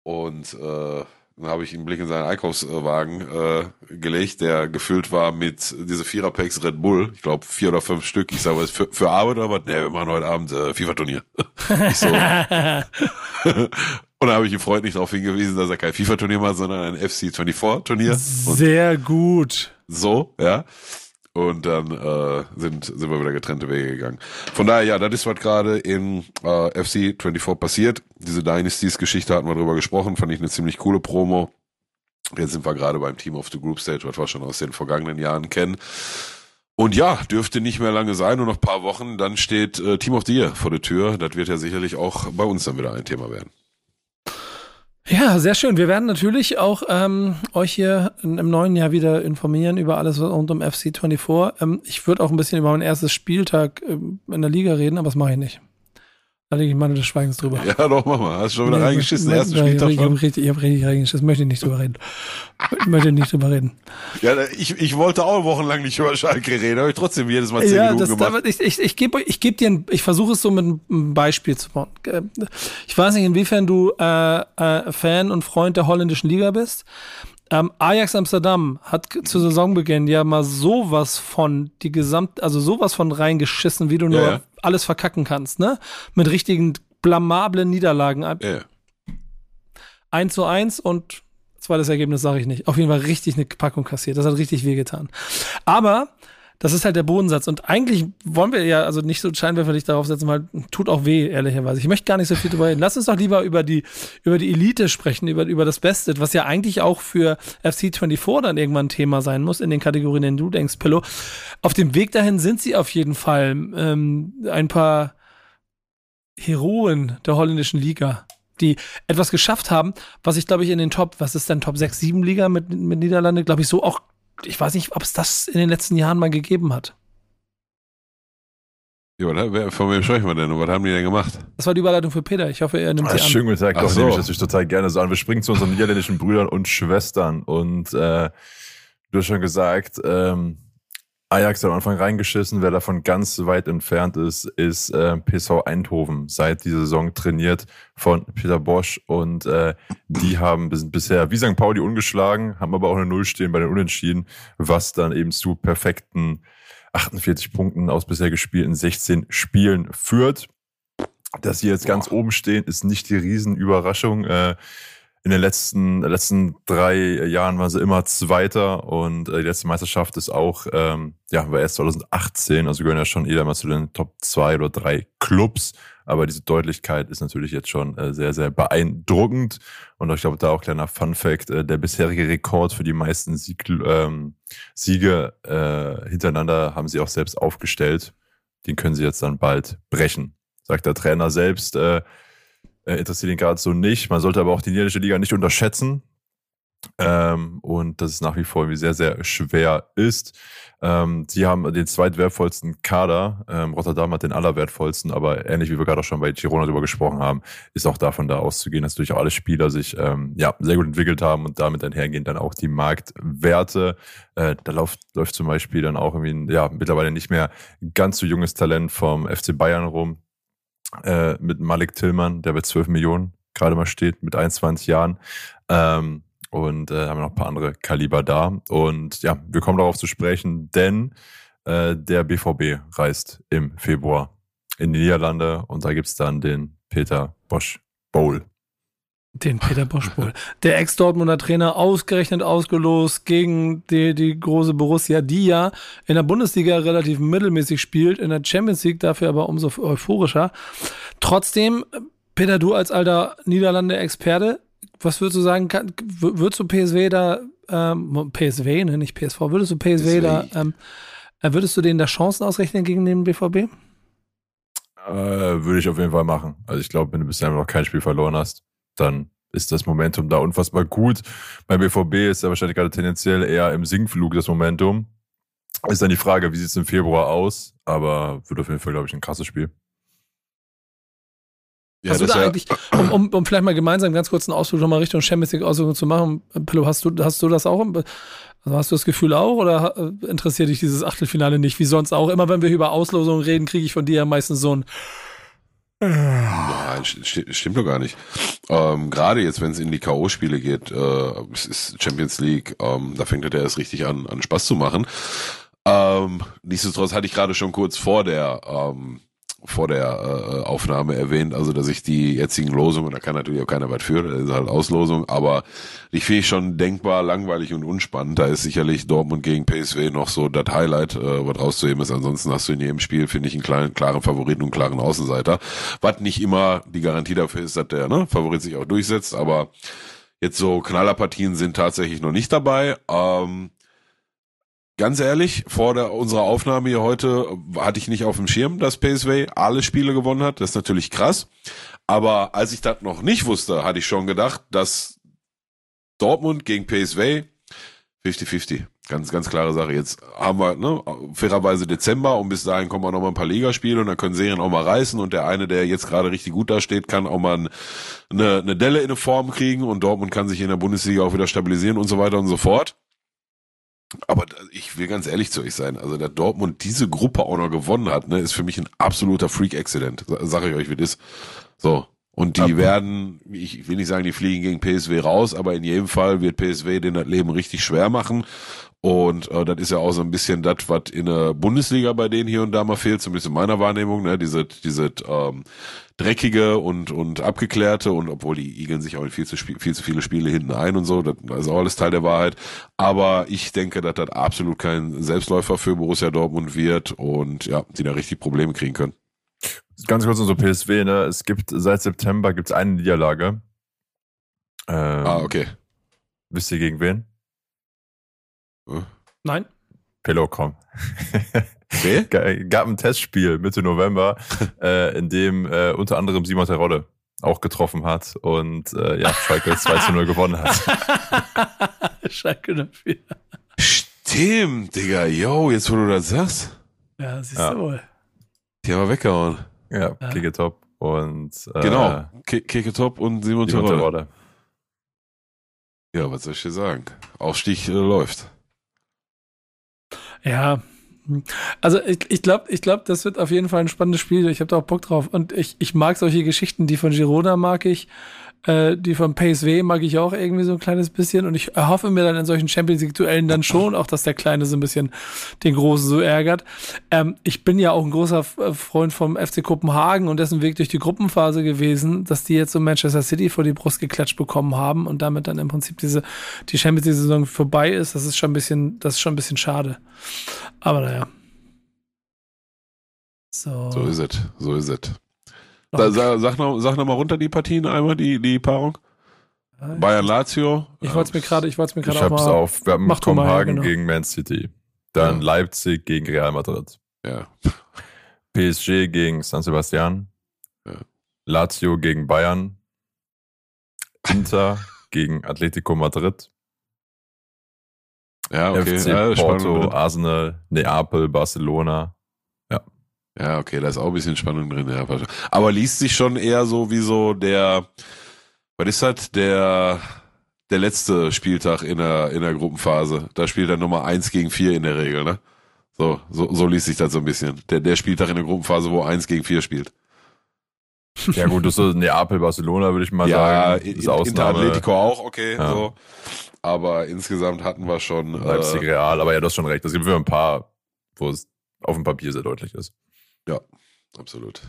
S3: Und äh, dann habe ich einen Blick in seinen Einkaufswagen äh, gelegt, der gefüllt war mit diese Viererpacks Red Bull. Ich glaube vier oder fünf Stück. Ich sage, was für, für Arbeit oder was? Nee, wir machen heute Abend äh, FIFA-Turnier. so. Und da habe ich ihn freundlich darauf hingewiesen, dass er kein FIFA-Turnier macht, sondern ein FC24-Turnier.
S2: Sehr gut.
S3: So, ja. Und dann äh, sind, sind wir wieder getrennte Wege gegangen. Von daher, ja, das ist, was gerade in äh, FC 24 passiert. Diese Dynasties-Geschichte hatten wir drüber gesprochen, fand ich eine ziemlich coole Promo. Jetzt sind wir gerade beim Team of the Group Stage, was wir schon aus den vergangenen Jahren kennen. Und ja, dürfte nicht mehr lange sein, nur noch paar Wochen, dann steht äh, Team of the Year vor der Tür. Das wird ja sicherlich auch bei uns dann wieder ein Thema werden.
S2: Ja, sehr schön. Wir werden natürlich auch ähm, euch hier im neuen Jahr wieder informieren über alles rund um FC 24. Ähm, ich würde auch ein bisschen über mein erstes Spieltag ähm, in der Liga reden, aber das mache ich nicht. Da lege ich meine des Schweigens drüber.
S3: Ja, doch, mach mal. Hast du schon wieder nee, reingeschissen, ersten Spieltag
S2: Ich habe richtig, ich hab richtig reingeschissen. Möchte nicht drüber reden. Möchte nicht drüber reden.
S3: Ja, ich, ich wollte auch wochenlang nicht über Schalke reden, habe ich trotzdem jedes Mal zehn ja, Minuten das, gemacht.
S2: ich ich, ich gebe ich geb dir ein, ich versuche es so mit einem Beispiel zu bauen. Ich weiß nicht, inwiefern du äh, äh, Fan und Freund der holländischen Liga bist. Ähm, Ajax Amsterdam hat zu Saisonbeginn ja mal sowas von die gesamt, also sowas von reingeschissen, wie du nur ja. alles verkacken kannst, ne? Mit richtigen blamablen Niederlagen. Ja. 1 zu 1 und zweites Ergebnis sage ich nicht. Auf jeden Fall richtig eine Packung kassiert. Das hat richtig wehgetan. Aber das ist halt der Bodensatz. Und eigentlich wollen wir ja also nicht so scheinwerferlich darauf setzen, weil tut auch weh, ehrlicherweise. Ich möchte gar nicht so viel drüber reden. Lass uns doch lieber über die, über die Elite sprechen, über, über das Beste, was ja eigentlich auch für FC24 dann irgendwann ein Thema sein muss, in den Kategorien, in denen du denkst, Pillow. Auf dem Weg dahin sind sie auf jeden Fall ähm, ein paar Heroen der holländischen Liga die etwas geschafft haben, was ich glaube ich in den Top, was ist denn Top 6, 7 Liga mit, mit Niederlande, glaube ich, so auch ich weiß nicht, ob es das in den letzten Jahren mal gegeben hat.
S3: Ja, von wem sprechen wir denn und was haben die denn gemacht?
S2: Das war die Überleitung für Peter. Ich hoffe, er nimmt ah, sie an.
S4: Schön gesagt, doch so. nehme ich das total gerne so an. Wir springen zu unseren niederländischen Brüdern und Schwestern und äh, du hast schon gesagt, ähm, Ajax hat am Anfang reingeschissen. Wer davon ganz weit entfernt ist, ist äh, PSV Eindhoven. Seit dieser Saison trainiert von Peter Bosch und äh, die haben bis, bisher wie St. Pauli ungeschlagen, haben aber auch eine Null stehen bei den Unentschieden, was dann eben zu perfekten 48 Punkten aus bisher gespielten 16 Spielen führt. Dass sie jetzt Boah. ganz oben stehen, ist nicht die Riesenüberraschung. Äh, in den letzten, letzten drei Jahren waren sie immer Zweiter und äh, die letzte Meisterschaft ist auch, ähm, ja, war erst 2018, also gehören ja schon jeder mal zu den Top zwei oder drei Clubs. Aber diese Deutlichkeit ist natürlich jetzt schon äh, sehr, sehr beeindruckend. Und ich glaube, da auch kleiner Fun Fact, äh, der bisherige Rekord für die meisten Sieg, ähm, Siege äh, hintereinander haben sie auch selbst aufgestellt. Den können sie jetzt dann bald brechen. Sagt der Trainer selbst, äh, äh, interessiert ihn gerade so nicht. Man sollte aber auch die niederländische Liga nicht unterschätzen. Ähm, und dass es nach wie vor sehr, sehr schwer ist. Ähm, sie haben den zweitwertvollsten Kader. Ähm, Rotterdam hat den allerwertvollsten, aber ähnlich wie wir gerade auch schon bei Girona darüber gesprochen haben, ist auch davon da auszugehen, dass auch alle Spieler sich ähm, ja, sehr gut entwickelt haben und damit einhergehen dann auch die Marktwerte. Äh, da läuft, läuft zum Beispiel dann auch irgendwie ein, ja, mittlerweile nicht mehr ganz so junges Talent vom FC Bayern rum, äh, mit Malik Tillmann, der bei 12 Millionen gerade mal steht, mit 21 Jahren. Ähm, und äh, haben noch ein paar andere Kaliber da. Und ja, wir kommen darauf zu sprechen, denn äh, der BVB reist im Februar in die Niederlande und da gibt's dann den Peter Bosch Bowl.
S2: Den Peter Bosch wohl. Der Ex-Dortmunder Trainer ausgerechnet ausgelost gegen die, die große Borussia, die ja in der Bundesliga relativ mittelmäßig spielt, in der Champions League dafür aber umso euphorischer. Trotzdem, Peter, du als alter Niederlande-Experte, was würdest du sagen, kann, würdest du PSW da, ähm, PSW, ne, nicht PSV, würdest du PSW, PSW. da, ähm, äh, würdest du denen da Chancen ausrechnen gegen den BVB?
S4: Äh, würde ich auf jeden Fall machen. Also ich glaube, wenn du bisher noch kein Spiel verloren hast, dann ist das Momentum da unfassbar gut. Beim BVB ist ja wahrscheinlich gerade tendenziell eher im Sinkflug das Momentum. Ist dann die Frage, wie sieht es im Februar aus? Aber wird auf jeden Fall, glaube ich, ein krasses Spiel.
S2: Ja, hast du da ja eigentlich, um, um, um vielleicht mal gemeinsam ganz kurz einen Ausflug nochmal Richtung Champions League Ausflug zu machen, Pillow, hast du, hast du das auch? Also hast du das Gefühl auch oder äh, interessiert dich dieses Achtelfinale nicht? Wie sonst auch. Immer wenn wir über Auslosungen reden, kriege ich von dir ja meistens so ein
S3: Nein, stimmt doch gar nicht. Ähm, Gerade jetzt, wenn es in die K.O.-Spiele geht, äh, es ist Champions League, ähm, da fängt er erst richtig an, an Spaß zu machen. Ähm, nichtsdestotrotz hatte ich gerade schon kurz vor der ähm, vor der äh, Aufnahme erwähnt, also dass ich die jetzigen Losungen, da kann natürlich auch keiner was für, das ist halt Auslosung, aber die finde ich schon denkbar langweilig und unspannend. Da ist sicherlich Dortmund gegen PSW noch so das Highlight, äh, was rauszuheben ist. Ansonsten hast du in jedem Spiel, finde ich, einen kleinen, klaren Favoriten und einen klaren Außenseiter. Was nicht immer die Garantie dafür ist, dass der ne, Favorit sich auch durchsetzt, aber jetzt so Knallerpartien sind tatsächlich noch nicht dabei. Ähm, ganz ehrlich, vor der, unserer Aufnahme hier heute hatte ich nicht auf dem Schirm, dass PSV alle Spiele gewonnen hat. Das ist natürlich krass. Aber als ich das noch nicht wusste, hatte ich schon gedacht, dass Dortmund gegen PSV 50-50. Ganz, ganz klare Sache. Jetzt haben wir, ne, fairerweise Dezember und bis dahin kommen auch noch mal ein paar Ligaspiele und dann können Serien auch mal reißen und der eine, der jetzt gerade richtig gut da steht, kann auch mal eine, eine Delle in eine Form kriegen und Dortmund kann sich in der Bundesliga auch wieder stabilisieren und so weiter und so fort. Aber ich will ganz ehrlich zu euch sein, also dass Dortmund diese Gruppe auch noch gewonnen hat, ne, ist für mich ein absoluter Freak-Accident. Sag ich euch, wie das ist. So. Und die Ab werden, ich will nicht sagen, die fliegen gegen PSW raus, aber in jedem Fall wird PSW den das Leben richtig schwer machen. Und äh, das ist ja auch so ein bisschen das, was in der Bundesliga bei denen hier und da mal fehlt, zumindest in meiner Wahrnehmung, ne? Diese, diese ähm, dreckige und, und abgeklärte und obwohl die igeln sich auch in viel zu, viel zu viele Spiele hinten ein und so, das ist auch alles Teil der Wahrheit. Aber ich denke, dass das absolut kein Selbstläufer für Borussia Dortmund wird und ja, die da richtig Probleme kriegen können.
S4: Ganz kurz unser PSW, ne? Es gibt seit September gibt's eine Niederlage.
S3: Ähm, ah, okay.
S4: Wisst ihr gegen wen?
S2: Nein.
S4: Pillow, komm. Okay. Gab ein Testspiel Mitte November, äh, in dem äh, unter anderem Simon Terodde auch getroffen hat und äh, ja, Schalke 2 zu 0 gewonnen hat.
S2: Schalke dafür.
S3: Stimmt, Digga. Yo, jetzt wo du das sagst.
S2: Ja, siehst ja. du wohl.
S3: Die haben wir weggehauen.
S4: Ja, ja. Kicke Top und
S3: äh, Genau, Kicke Top und Simon, Simon Terodde. Ja, was soll ich dir sagen? Aufstieg äh, läuft.
S2: Ja, also ich, ich glaube, ich glaub, das wird auf jeden Fall ein spannendes Spiel. Ich habe da auch Bock drauf. Und ich, ich mag solche Geschichten, die von Girona mag ich. Äh, die von PSW mag ich auch irgendwie so ein kleines bisschen. Und ich erhoffe mir dann in solchen Champions League-Duellen dann schon auch, dass der Kleine so ein bisschen den Großen so ärgert. Ähm, ich bin ja auch ein großer äh, Freund vom FC Kopenhagen und dessen Weg durch die Gruppenphase gewesen, dass die jetzt so Manchester City vor die Brust geklatscht bekommen haben und damit dann im Prinzip diese, die Champions League-Saison vorbei ist. Das ist schon ein bisschen, das ist schon ein bisschen schade. Aber naja.
S3: So. So ist es, so ist es. Okay. Sag, noch, sag noch mal runter die Partien einmal, die, die Paarung. Bayern Lazio.
S2: Ich wollte es mir gerade, ich wollte es mir gerade
S4: Ich hab's auf. Wir haben Kopenhagen genau. gegen Man City. Dann ja. Leipzig gegen Real Madrid.
S3: Ja.
S4: PSG gegen San Sebastian. Ja. Lazio gegen Bayern. Inter gegen Atletico Madrid.
S3: Ja, okay.
S4: FC ja, Porto, Arsenal, Neapel, Barcelona.
S3: Ja, okay, da ist auch ein bisschen Spannung drin. Ja. Aber liest sich schon eher so wie so der, was ist das, der, der letzte Spieltag in der, in der Gruppenphase. Da spielt er Nummer eins gegen vier in der Regel, ne? So, so, so liest sich das so ein bisschen. Der, der Spieltag in der Gruppenphase, wo eins gegen vier spielt.
S4: Ja gut, das ist Neapel, Barcelona, würde ich mal
S3: ja,
S4: sagen.
S3: Ja, Inter Atletico auch, okay, ja. so. Aber insgesamt hatten wir schon.
S4: Leipzig äh, Real, aber ja, du hast schon recht. Es gibt für ein paar, wo es auf dem Papier sehr deutlich ist.
S3: Ja, absolut.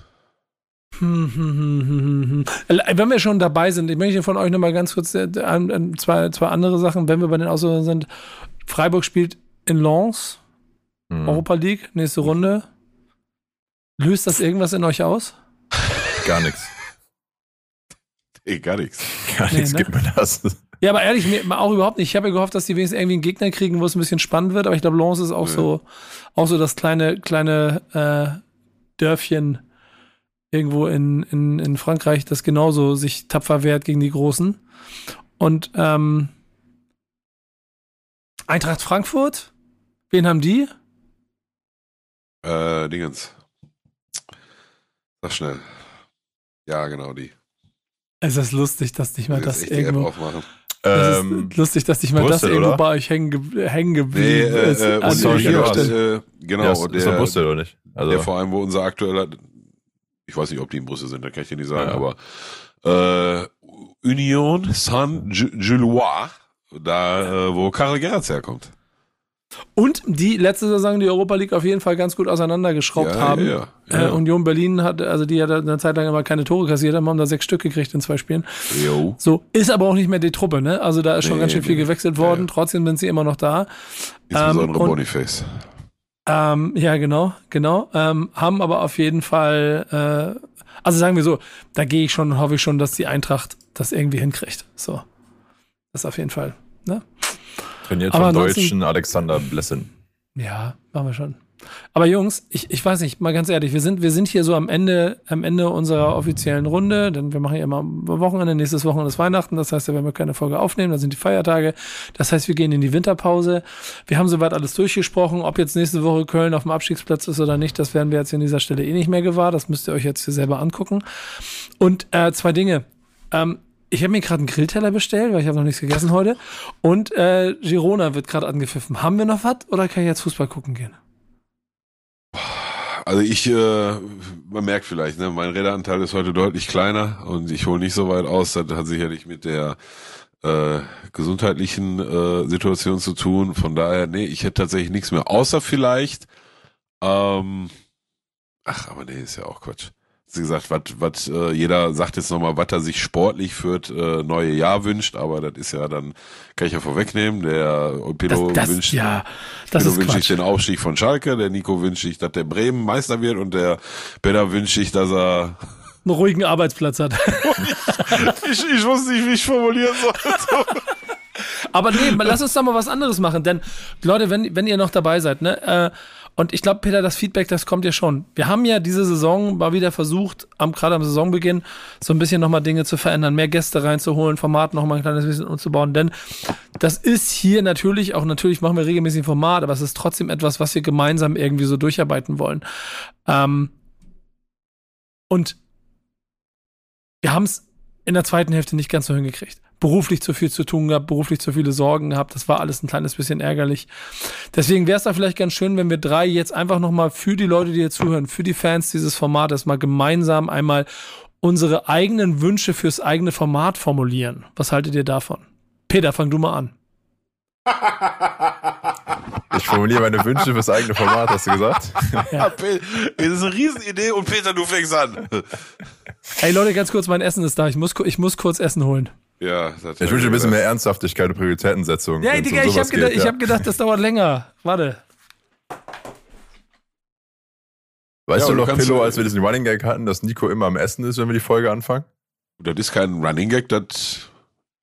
S2: Hm, hm, hm. Äh, Wenn wir schon dabei sind, ich möchte von euch nochmal ganz kurz äh, ein- zwei, zwei andere Sachen, wenn wir bei den Auslosungen sind. Freiburg spielt in Lens. Europa League, nächste Runde. Löst das irgendwas in euch aus?
S4: Gar nichts.
S3: Ey, gar nichts.
S4: Gar
S2: Nee,
S4: nichts
S2: ne?
S4: gibt mir das.
S2: Ja, aber ehrlich, mir auch überhaupt nicht. Ich habe ja gehofft, dass die wenigstens irgendwie einen Gegner kriegen, wo es ein bisschen spannend wird. Aber ich glaube, Lens ist auch
S3: Nee.
S2: so, auch so das kleine, kleine äh, Dörfchen irgendwo in, in, in Frankreich, das genauso sich tapfer wehrt gegen die Großen. Und ähm, Eintracht Frankfurt, wen haben die?
S3: Äh, Dingens. Sag schnell. Ja, genau, die.
S2: Es ist lustig, dass nicht mal das irgendwo.
S3: aufmachen.
S2: Das
S4: Ähm,
S2: ist lustig, dass nicht mal das
S4: Brüssel,
S2: irgendwo
S4: oder?
S2: bei euch hängen, ge hängen
S3: Nee,
S2: geblieben
S3: äh,
S2: ist.
S3: äh,
S2: an
S3: und
S4: sorry, ja,
S3: äh, genau,
S4: ja, ist,
S3: und
S4: ist
S3: der,
S4: Brüssel, oder nicht? Also,
S3: der vor allem, wo unser aktueller, ich weiß nicht, ob die in Brüssel sind, da kann ich dir nicht sagen,
S4: Ja.
S3: aber äh, Union Saint-Gillois, da, äh, wo Karel Gerrits herkommt.
S2: Und die letzte Saison die Europa League auf jeden Fall ganz gut auseinandergeschraubt
S3: Ja,
S2: haben.
S3: ja, ja.
S2: Äh, Union Berlin hat, also die hat eine Zeit lang immer keine Tore kassiert, haben da sechs Stück gekriegt in zwei Spielen.
S3: Jo.
S2: So, ist aber auch nicht mehr die Truppe, ne? Also da ist schon
S3: Nee,
S2: ganz schön viel
S3: nee.
S2: gewechselt worden,
S3: Ja, ja.
S2: trotzdem sind sie immer noch da.
S3: Insbesondere
S2: und-
S3: Boniface.
S2: Ähm, ja, genau, genau. Ähm, haben aber auf jeden Fall, äh, also sagen wir so, da gehe ich schon, hoffe ich schon, dass die Eintracht das irgendwie hinkriegt. So. Das auf jeden Fall. Ne?
S4: trainiert
S2: aber
S4: vom deutschen Alexander Blessin.
S2: Ja, machen wir schon. Aber Jungs, ich, ich weiß nicht, mal ganz ehrlich, wir sind, wir sind hier so am Ende, am Ende unserer offiziellen Runde, denn wir machen ja immer am Wochenende, nächstes Wochenende ist Weihnachten, das heißt, da werden wir keine Folge aufnehmen, da sind die Feiertage, das heißt, wir gehen in die Winterpause. Wir haben soweit alles durchgesprochen, ob jetzt nächste Woche Köln auf dem Abstiegsplatz ist oder nicht, das werden wir jetzt an dieser Stelle eh nicht mehr gewahr, das müsst ihr euch jetzt hier selber angucken. Und äh, zwei Dinge. Ähm, ich habe mir gerade einen Grillteller bestellt, weil ich habe noch nichts gegessen heute. Und äh, Girona wird gerade angepfiffen. Haben wir noch was oder kann ich jetzt Fußball gucken gehen?
S3: Also ich, äh, man merkt vielleicht, ne, mein Redeanteil ist heute deutlich kleiner und ich hole nicht so weit aus. Das hat sicherlich mit der äh, gesundheitlichen äh, Situation zu tun. Von daher, nee, ich hätte tatsächlich nichts mehr, außer vielleicht, ähm, ach, aber nee, ist ja auch Quatsch. Wie gesagt, was, was, äh, jeder sagt jetzt nochmal, was er sich sportlich für äh, neue Jahr wünscht, aber das ist ja dann, kann ich ja vorwegnehmen, der Pilo
S2: Das, das,
S3: wünscht,
S2: ja, das
S3: Pilo
S2: ist
S3: wünsche ich
S2: Quatsch.
S3: den Aufstieg von Schalke, der Nico wünsche ich, dass der Bremen Meister wird und der Peter wünsche ich, dass er
S2: Einen ruhigen Arbeitsplatz hat.
S3: ich, ich wusste nicht, wie ich formulieren soll.
S2: Aber nee, lass uns doch mal was anderes machen, denn Leute, wenn, wenn ihr noch dabei seid, ne, äh, und ich glaube, Peter, das Feedback, das kommt ja schon. Wir haben ja diese Saison mal wieder versucht, am, gerade am Saisonbeginn, so ein bisschen nochmal Dinge zu verändern, mehr Gäste reinzuholen, Format nochmal ein kleines bisschen umzubauen, denn das ist hier natürlich, auch natürlich machen wir regelmäßig ein Format, aber es ist trotzdem etwas, was wir gemeinsam irgendwie so durcharbeiten wollen. Ähm, und wir haben es in der zweiten Hälfte nicht ganz so hingekriegt. Beruflich zu viel zu tun gehabt, beruflich zu viele Sorgen gehabt. Das war alles ein kleines bisschen ärgerlich. Deswegen wäre es da vielleicht ganz schön, wenn wir drei jetzt einfach nochmal für die Leute, die hier zuhören, für die Fans dieses Formates mal gemeinsam einmal unsere eigenen Wünsche fürs eigene Format formulieren. Was haltet ihr davon? Peter, fang du mal an.
S4: Ich formuliere meine Wünsche fürs eigene Format, hast du gesagt?
S3: Das ist eine Riesenidee und Peter, du fängst an.
S2: Ey Leute, ganz kurz, mein Essen ist da. Ich muss, ich muss kurz Essen holen.
S3: Ja, das
S4: Ich wünsche ein bisschen mehr Ernsthaftigkeit und Prioritätensetzung.
S2: Ja,
S4: wenn's um
S2: Digga, ich habe gedacht,
S4: ja.
S2: hab gedacht, das dauert länger. Warte.
S4: Weißt
S3: Ja,
S4: du noch, Pillow, als wir diesen Running Gag hatten, dass Nico immer am Essen ist, wenn wir die Folge anfangen?
S3: Das ist kein Running Gag, das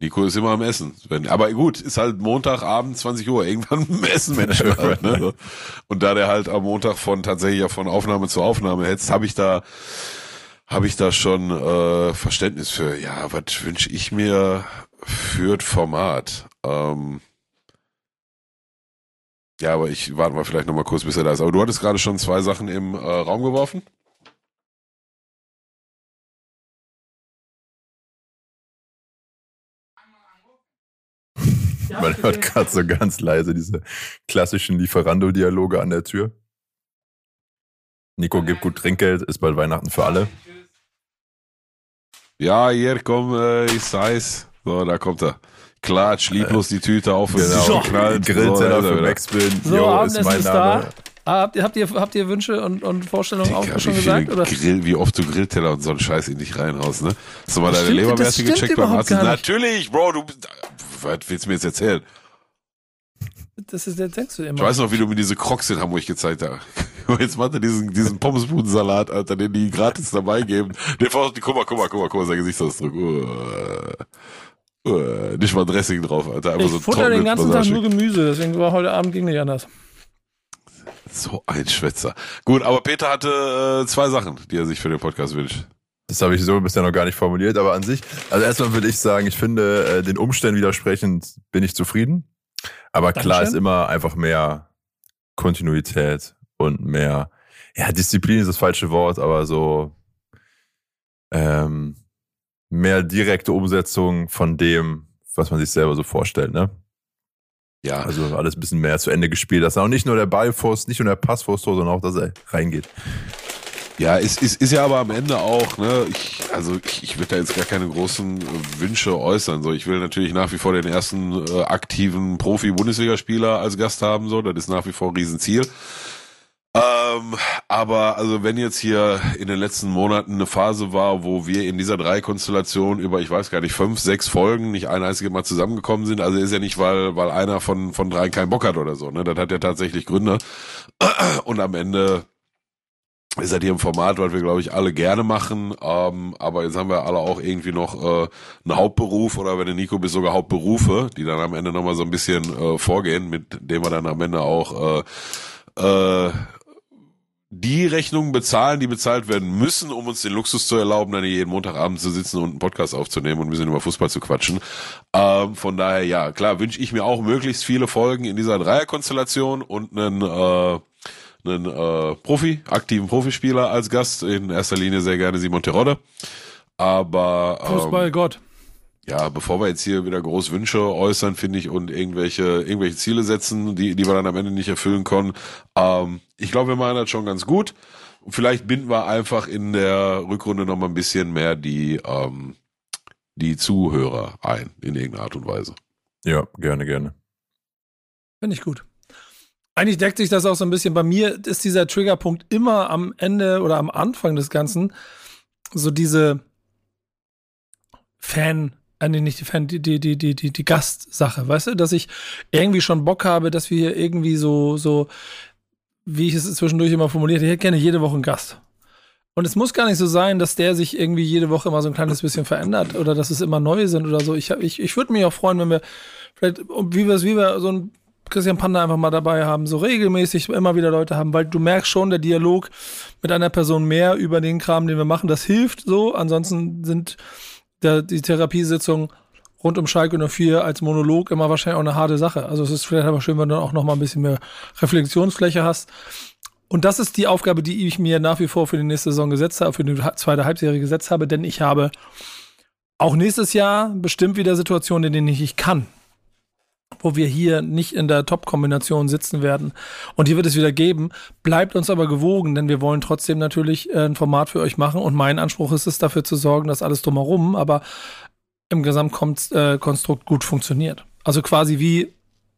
S3: Nico ist immer am Essen. Aber gut, ist halt Montagabend 20 Uhr, irgendwann im Essen Mensch halt, ne? Und da der halt am Montag von tatsächlich ja von Aufnahme zu Aufnahme hetzt, habe ich da habe ich da schon äh, Verständnis für. Ja, was wünsche ich mir für das Format? Ähm, ja, aber ich warte mal vielleicht noch mal kurz, bis er da ist. Aber du hattest gerade schon zwei Sachen im äh, Raum geworfen.
S4: Man hört gerade so ganz leise diese klassischen Lieferando-Dialoge an der Tür. Nico gibt gut Trinkgeld, ist bald Weihnachten für alle.
S3: Ja, hier, komm, äh, ich sei's. So, da kommt er. Klatsch, lieblos die Tüte auf und
S4: Genau.
S3: so, knallt.
S4: Grillteller
S3: so,
S4: für. Backspin.
S2: So,
S4: Yo,
S2: ist, da. Ah, habt, ihr, habt, ihr, habt ihr Wünsche und, und Vorstellungen auch
S3: Digga,
S2: schon
S3: wie, viele
S2: gesagt? Oder?
S3: Grill, wie oft du Grillteller und so einen Scheiß in dich reinhaust, ne? Hast du mal
S2: Das
S3: deine
S2: stimmt-
S3: Leberwerte gecheckt beim Arzt? Natürlich, Bro, du bist- was willst du mir jetzt erzählen?
S2: Das ist, das denkst du immer.
S3: Ich weiß noch, wie du mir diese Crocs in Hamburg gezeigt hast. Jetzt macht er diesen, diesen Pommesbudensalat, Alter, den die gratis dabei geben. Den vor, guck mal, guck mal, guck mal, guck mal, sein Gesichtsausdruck. Uh, uh, nicht mal Dressing drauf, Alter. Einfach
S2: ich
S3: so
S2: futter den ganzen Tag nur Gemüse, deswegen war heute Abend ging nicht anders.
S3: So ein Schwätzer. Gut, aber Peter hatte äh, zwei Sachen, die er sich für den Podcast wünscht.
S4: Das habe ich so bisher noch gar nicht formuliert, aber an sich, also erstmal würde ich sagen, ich finde, äh, den Umständen widersprechend bin ich zufrieden. Aber klar
S2: Dankeschön.
S4: ist immer einfach mehr Kontinuität und mehr, ja, Disziplin ist das falsche Wort, aber so ähm, mehr direkte Umsetzung von dem, was man sich selber so vorstellt, ne?
S3: Ja,
S4: Also alles ein bisschen mehr zu Ende gespielt, dass auch nicht nur der Ball vor, nicht nur der Pass vor das Tor, sondern auch, dass er reingeht.
S3: Ja, es ist, ist ja aber am Ende auch, ne, ich, also ich, ich will da jetzt gar keine großen äh, Wünsche äußern. So, ich will natürlich nach wie vor den ersten äh, aktiven Profi-Bundesligaspieler als Gast haben, so, das ist nach wie vor ein Riesenziel. Ähm, aber also wenn jetzt hier in den letzten Monaten eine Phase war, wo wir in dieser Drei-Konstellation über, ich weiß gar nicht, fünf, sechs Folgen nicht ein einziges Mal zusammengekommen sind, also ist ja nicht, weil, weil einer von, von dreien keinen Bock hat oder so, ne, das hat ja tatsächlich Gründe. Und am Ende ist halt hier im Format, was wir, glaube ich, alle gerne machen. Ähm, aber jetzt haben wir alle auch irgendwie noch äh, einen Hauptberuf oder wenn du Nico bist, sogar Hauptberufe, die dann am Ende nochmal so ein bisschen äh, vorgehen, mit dem wir dann am Ende auch äh, äh, die Rechnungen bezahlen, die bezahlt werden müssen, um uns den Luxus zu erlauben, dann hier jeden Montagabend zu sitzen und einen Podcast aufzunehmen und ein bisschen über Fußball zu quatschen. Ähm, von daher, ja, klar, wünsche ich mir auch möglichst viele Folgen in dieser Dreierkonstellation und einen äh, einen äh, Profi, aktiven Profispieler als Gast, in erster Linie sehr gerne Simon Terodde. Aber ähm,
S2: Fußball Gott.
S3: ja, bevor wir jetzt hier wieder groß Wünsche äußern, finde ich, und irgendwelche, irgendwelche Ziele setzen, die, die wir dann am Ende nicht erfüllen können, ähm, ich glaube, wir machen das schon ganz gut. Vielleicht binden wir einfach in der Rückrunde noch mal ein bisschen mehr die, ähm, die Zuhörer ein, in irgendeiner Art und Weise.
S4: Ja, gerne, gerne.
S2: Finde ich gut. Eigentlich deckt sich das auch so ein bisschen. Bei mir ist dieser Triggerpunkt immer am Ende oder am Anfang des Ganzen so diese Fan, äh, nee, nicht die Fan, die, die, die, die, die, die Gastsache, weißt du, dass ich irgendwie schon Bock habe, dass wir hier irgendwie so, so, wie ich es zwischendurch immer formuliert, ich hätte gerne jede Woche einen Gast. Und es muss gar nicht so sein, dass der sich irgendwie jede Woche immer so ein kleines bisschen verändert oder dass es immer neue sind oder so. Ich, ich, ich würde mich auch freuen, wenn wir vielleicht, wie wir es, wie wir so ein Christian Panda einfach mal dabei haben, so regelmäßig immer wieder Leute haben, weil du merkst schon, der Dialog mit einer Person mehr über den Kram, den wir machen, das hilft so. Ansonsten sind der, die Therapiesitzungen rund um Schalke 04 als Monolog immer wahrscheinlich auch eine harte Sache. Also es ist vielleicht aber schön, wenn du auch noch mal ein bisschen mehr Reflexionsfläche hast. Und das ist die Aufgabe, die ich mir nach wie vor für die nächste Saison gesetzt habe, für die zweite Halbserie gesetzt habe, denn ich habe auch nächstes Jahr bestimmt wieder Situationen, in denen ich nicht kann wo wir hier nicht in der Top-Kombination sitzen werden. Und hier wird es wieder geben. Bleibt uns aber gewogen, denn wir wollen trotzdem natürlich äh, ein Format für euch machen. Und mein Anspruch ist es, dafür zu sorgen, dass alles drumherum, aber im Gesamtkonstrukt gut funktioniert. Also quasi wie,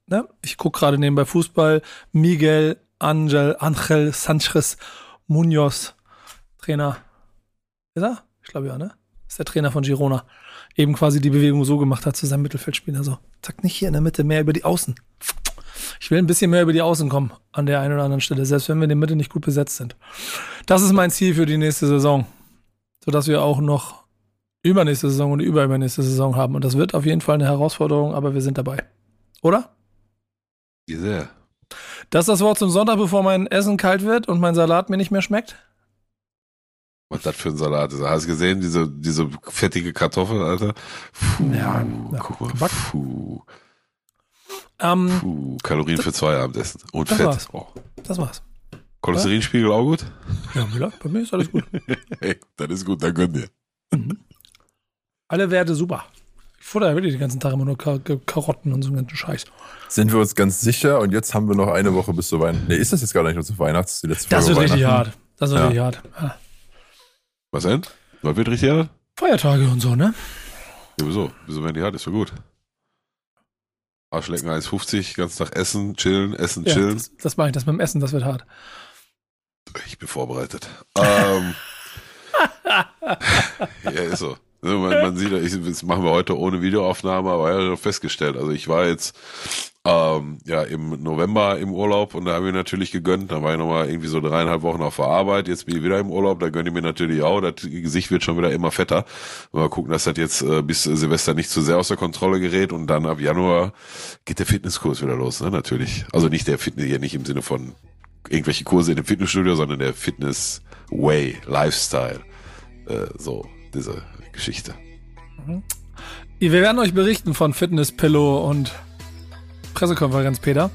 S2: ne? ich gucke gerade nebenbei Fußball, Miguel Angel, Angel Sanchez Munoz, Trainer. Ist er? Ich glaube ja, ne? Ist der Trainer von Girona eben quasi die Bewegung so gemacht hat zu seinem Mittelfeldspieler. So, zack, nicht hier in der Mitte, mehr über die Außen. Ich will ein bisschen mehr über die Außen kommen an der einen oder anderen Stelle, selbst wenn wir in der Mitte nicht gut besetzt sind. Das ist mein Ziel für die nächste Saison, sodass wir auch noch übernächste Saison und überübernächste Saison haben. Und das wird auf jeden Fall eine Herausforderung, aber wir sind dabei. Oder?
S3: Sehr.
S2: Das ist das Wort zum Sonntag, bevor mein Essen kalt wird und mein Salat mir nicht mehr schmeckt.
S3: Was das für ein Salat ist. Hast du gesehen, diese, diese fettige Kartoffel, Alter? Puh,
S2: Ja,
S3: guck mal. Puh,
S2: Ähm,
S3: puh, Kalorien für zwei Abendessen. Und
S2: Das
S3: Fett.
S2: war's.
S3: Oh.
S2: das war's.
S3: Cholesterinspiegel auch gut?
S2: Ja, Müller, bei mir ist alles gut.
S3: Hey, das ist gut, dann gönn dir.
S2: Alle Werte super. Ich futter ja wirklich den ganzen Tag immer nur Kar Kar- Karotten und so einen ganzen Scheiß.
S4: Sind wir uns ganz sicher und jetzt haben wir noch eine Woche bis zu Weihnachten. Nee, ist das jetzt gar nicht nur zu letzte
S2: Das
S4: Folge
S2: wird richtig
S4: Weihnachten?
S2: hart. Das wird
S4: Ja.
S2: richtig hart. Ja.
S3: Was denn? Was wird richtig hart?
S2: Feiertage und so, ne?
S3: Ja, wieso? Wieso werden die hart? Ist doch gut. Arschlecken 1,50, ganz Tag essen, chillen, essen,
S2: Ja,
S3: chillen.
S2: das, das mache ich, das mit dem Essen, das wird hart.
S3: Ich bin vorbereitet. ähm, ja, ist so. Also Man, man sieht, ich, das machen wir heute ohne Videoaufnahme, aber ja, festgestellt. Also ich war jetzt ähm, ja im November im Urlaub und da haben wir natürlich gegönnt. Da war ich nochmal irgendwie so dreieinhalb Wochen auf der Arbeit. Jetzt bin ich wieder im Urlaub, da gönne ich mir natürlich auch. Das Gesicht wird schon wieder immer fetter. Mal gucken, dass das jetzt äh, bis Silvester nicht zu sehr aus der Kontrolle gerät und dann ab Januar geht der Fitnesskurs wieder los, ne? Natürlich. Also nicht der Fitness hier nicht im Sinne von irgendwelche Kurse in dem Fitnessstudio, sondern der Fitness Way, Lifestyle. Äh, so, diese Geschichte.
S2: Wir werden euch berichten von Fitness Pillow und Pressekonferenz, Peter.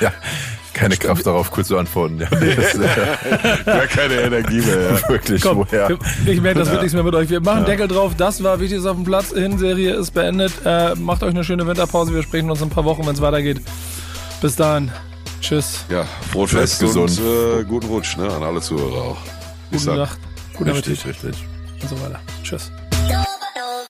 S4: Ja, keine Kraft darauf, kurz zu antworten. Ja, das, äh,
S3: Gar keine Energie mehr. Ja.
S4: wirklich,
S2: Komm,
S4: woher?
S2: ich merke, das wird nichts mehr mit euch. Wir machen Deckel drauf. Das war Wichtiges auf dem Platz. Hinserie ist beendet. Äh, macht euch eine schöne Winterpause. Wir sprechen uns in ein paar Wochen, wenn es weitergeht. Bis dahin. Tschüss.
S3: Ja, frohes Fest und
S4: gesund.
S3: äh, guten Rutsch ne, an alle Zuhörer auch. Bis
S2: Guten
S3: dann.
S2: Tag. Guten Appetit
S4: Richtig, richtig.
S2: und so weiter. Tschüss.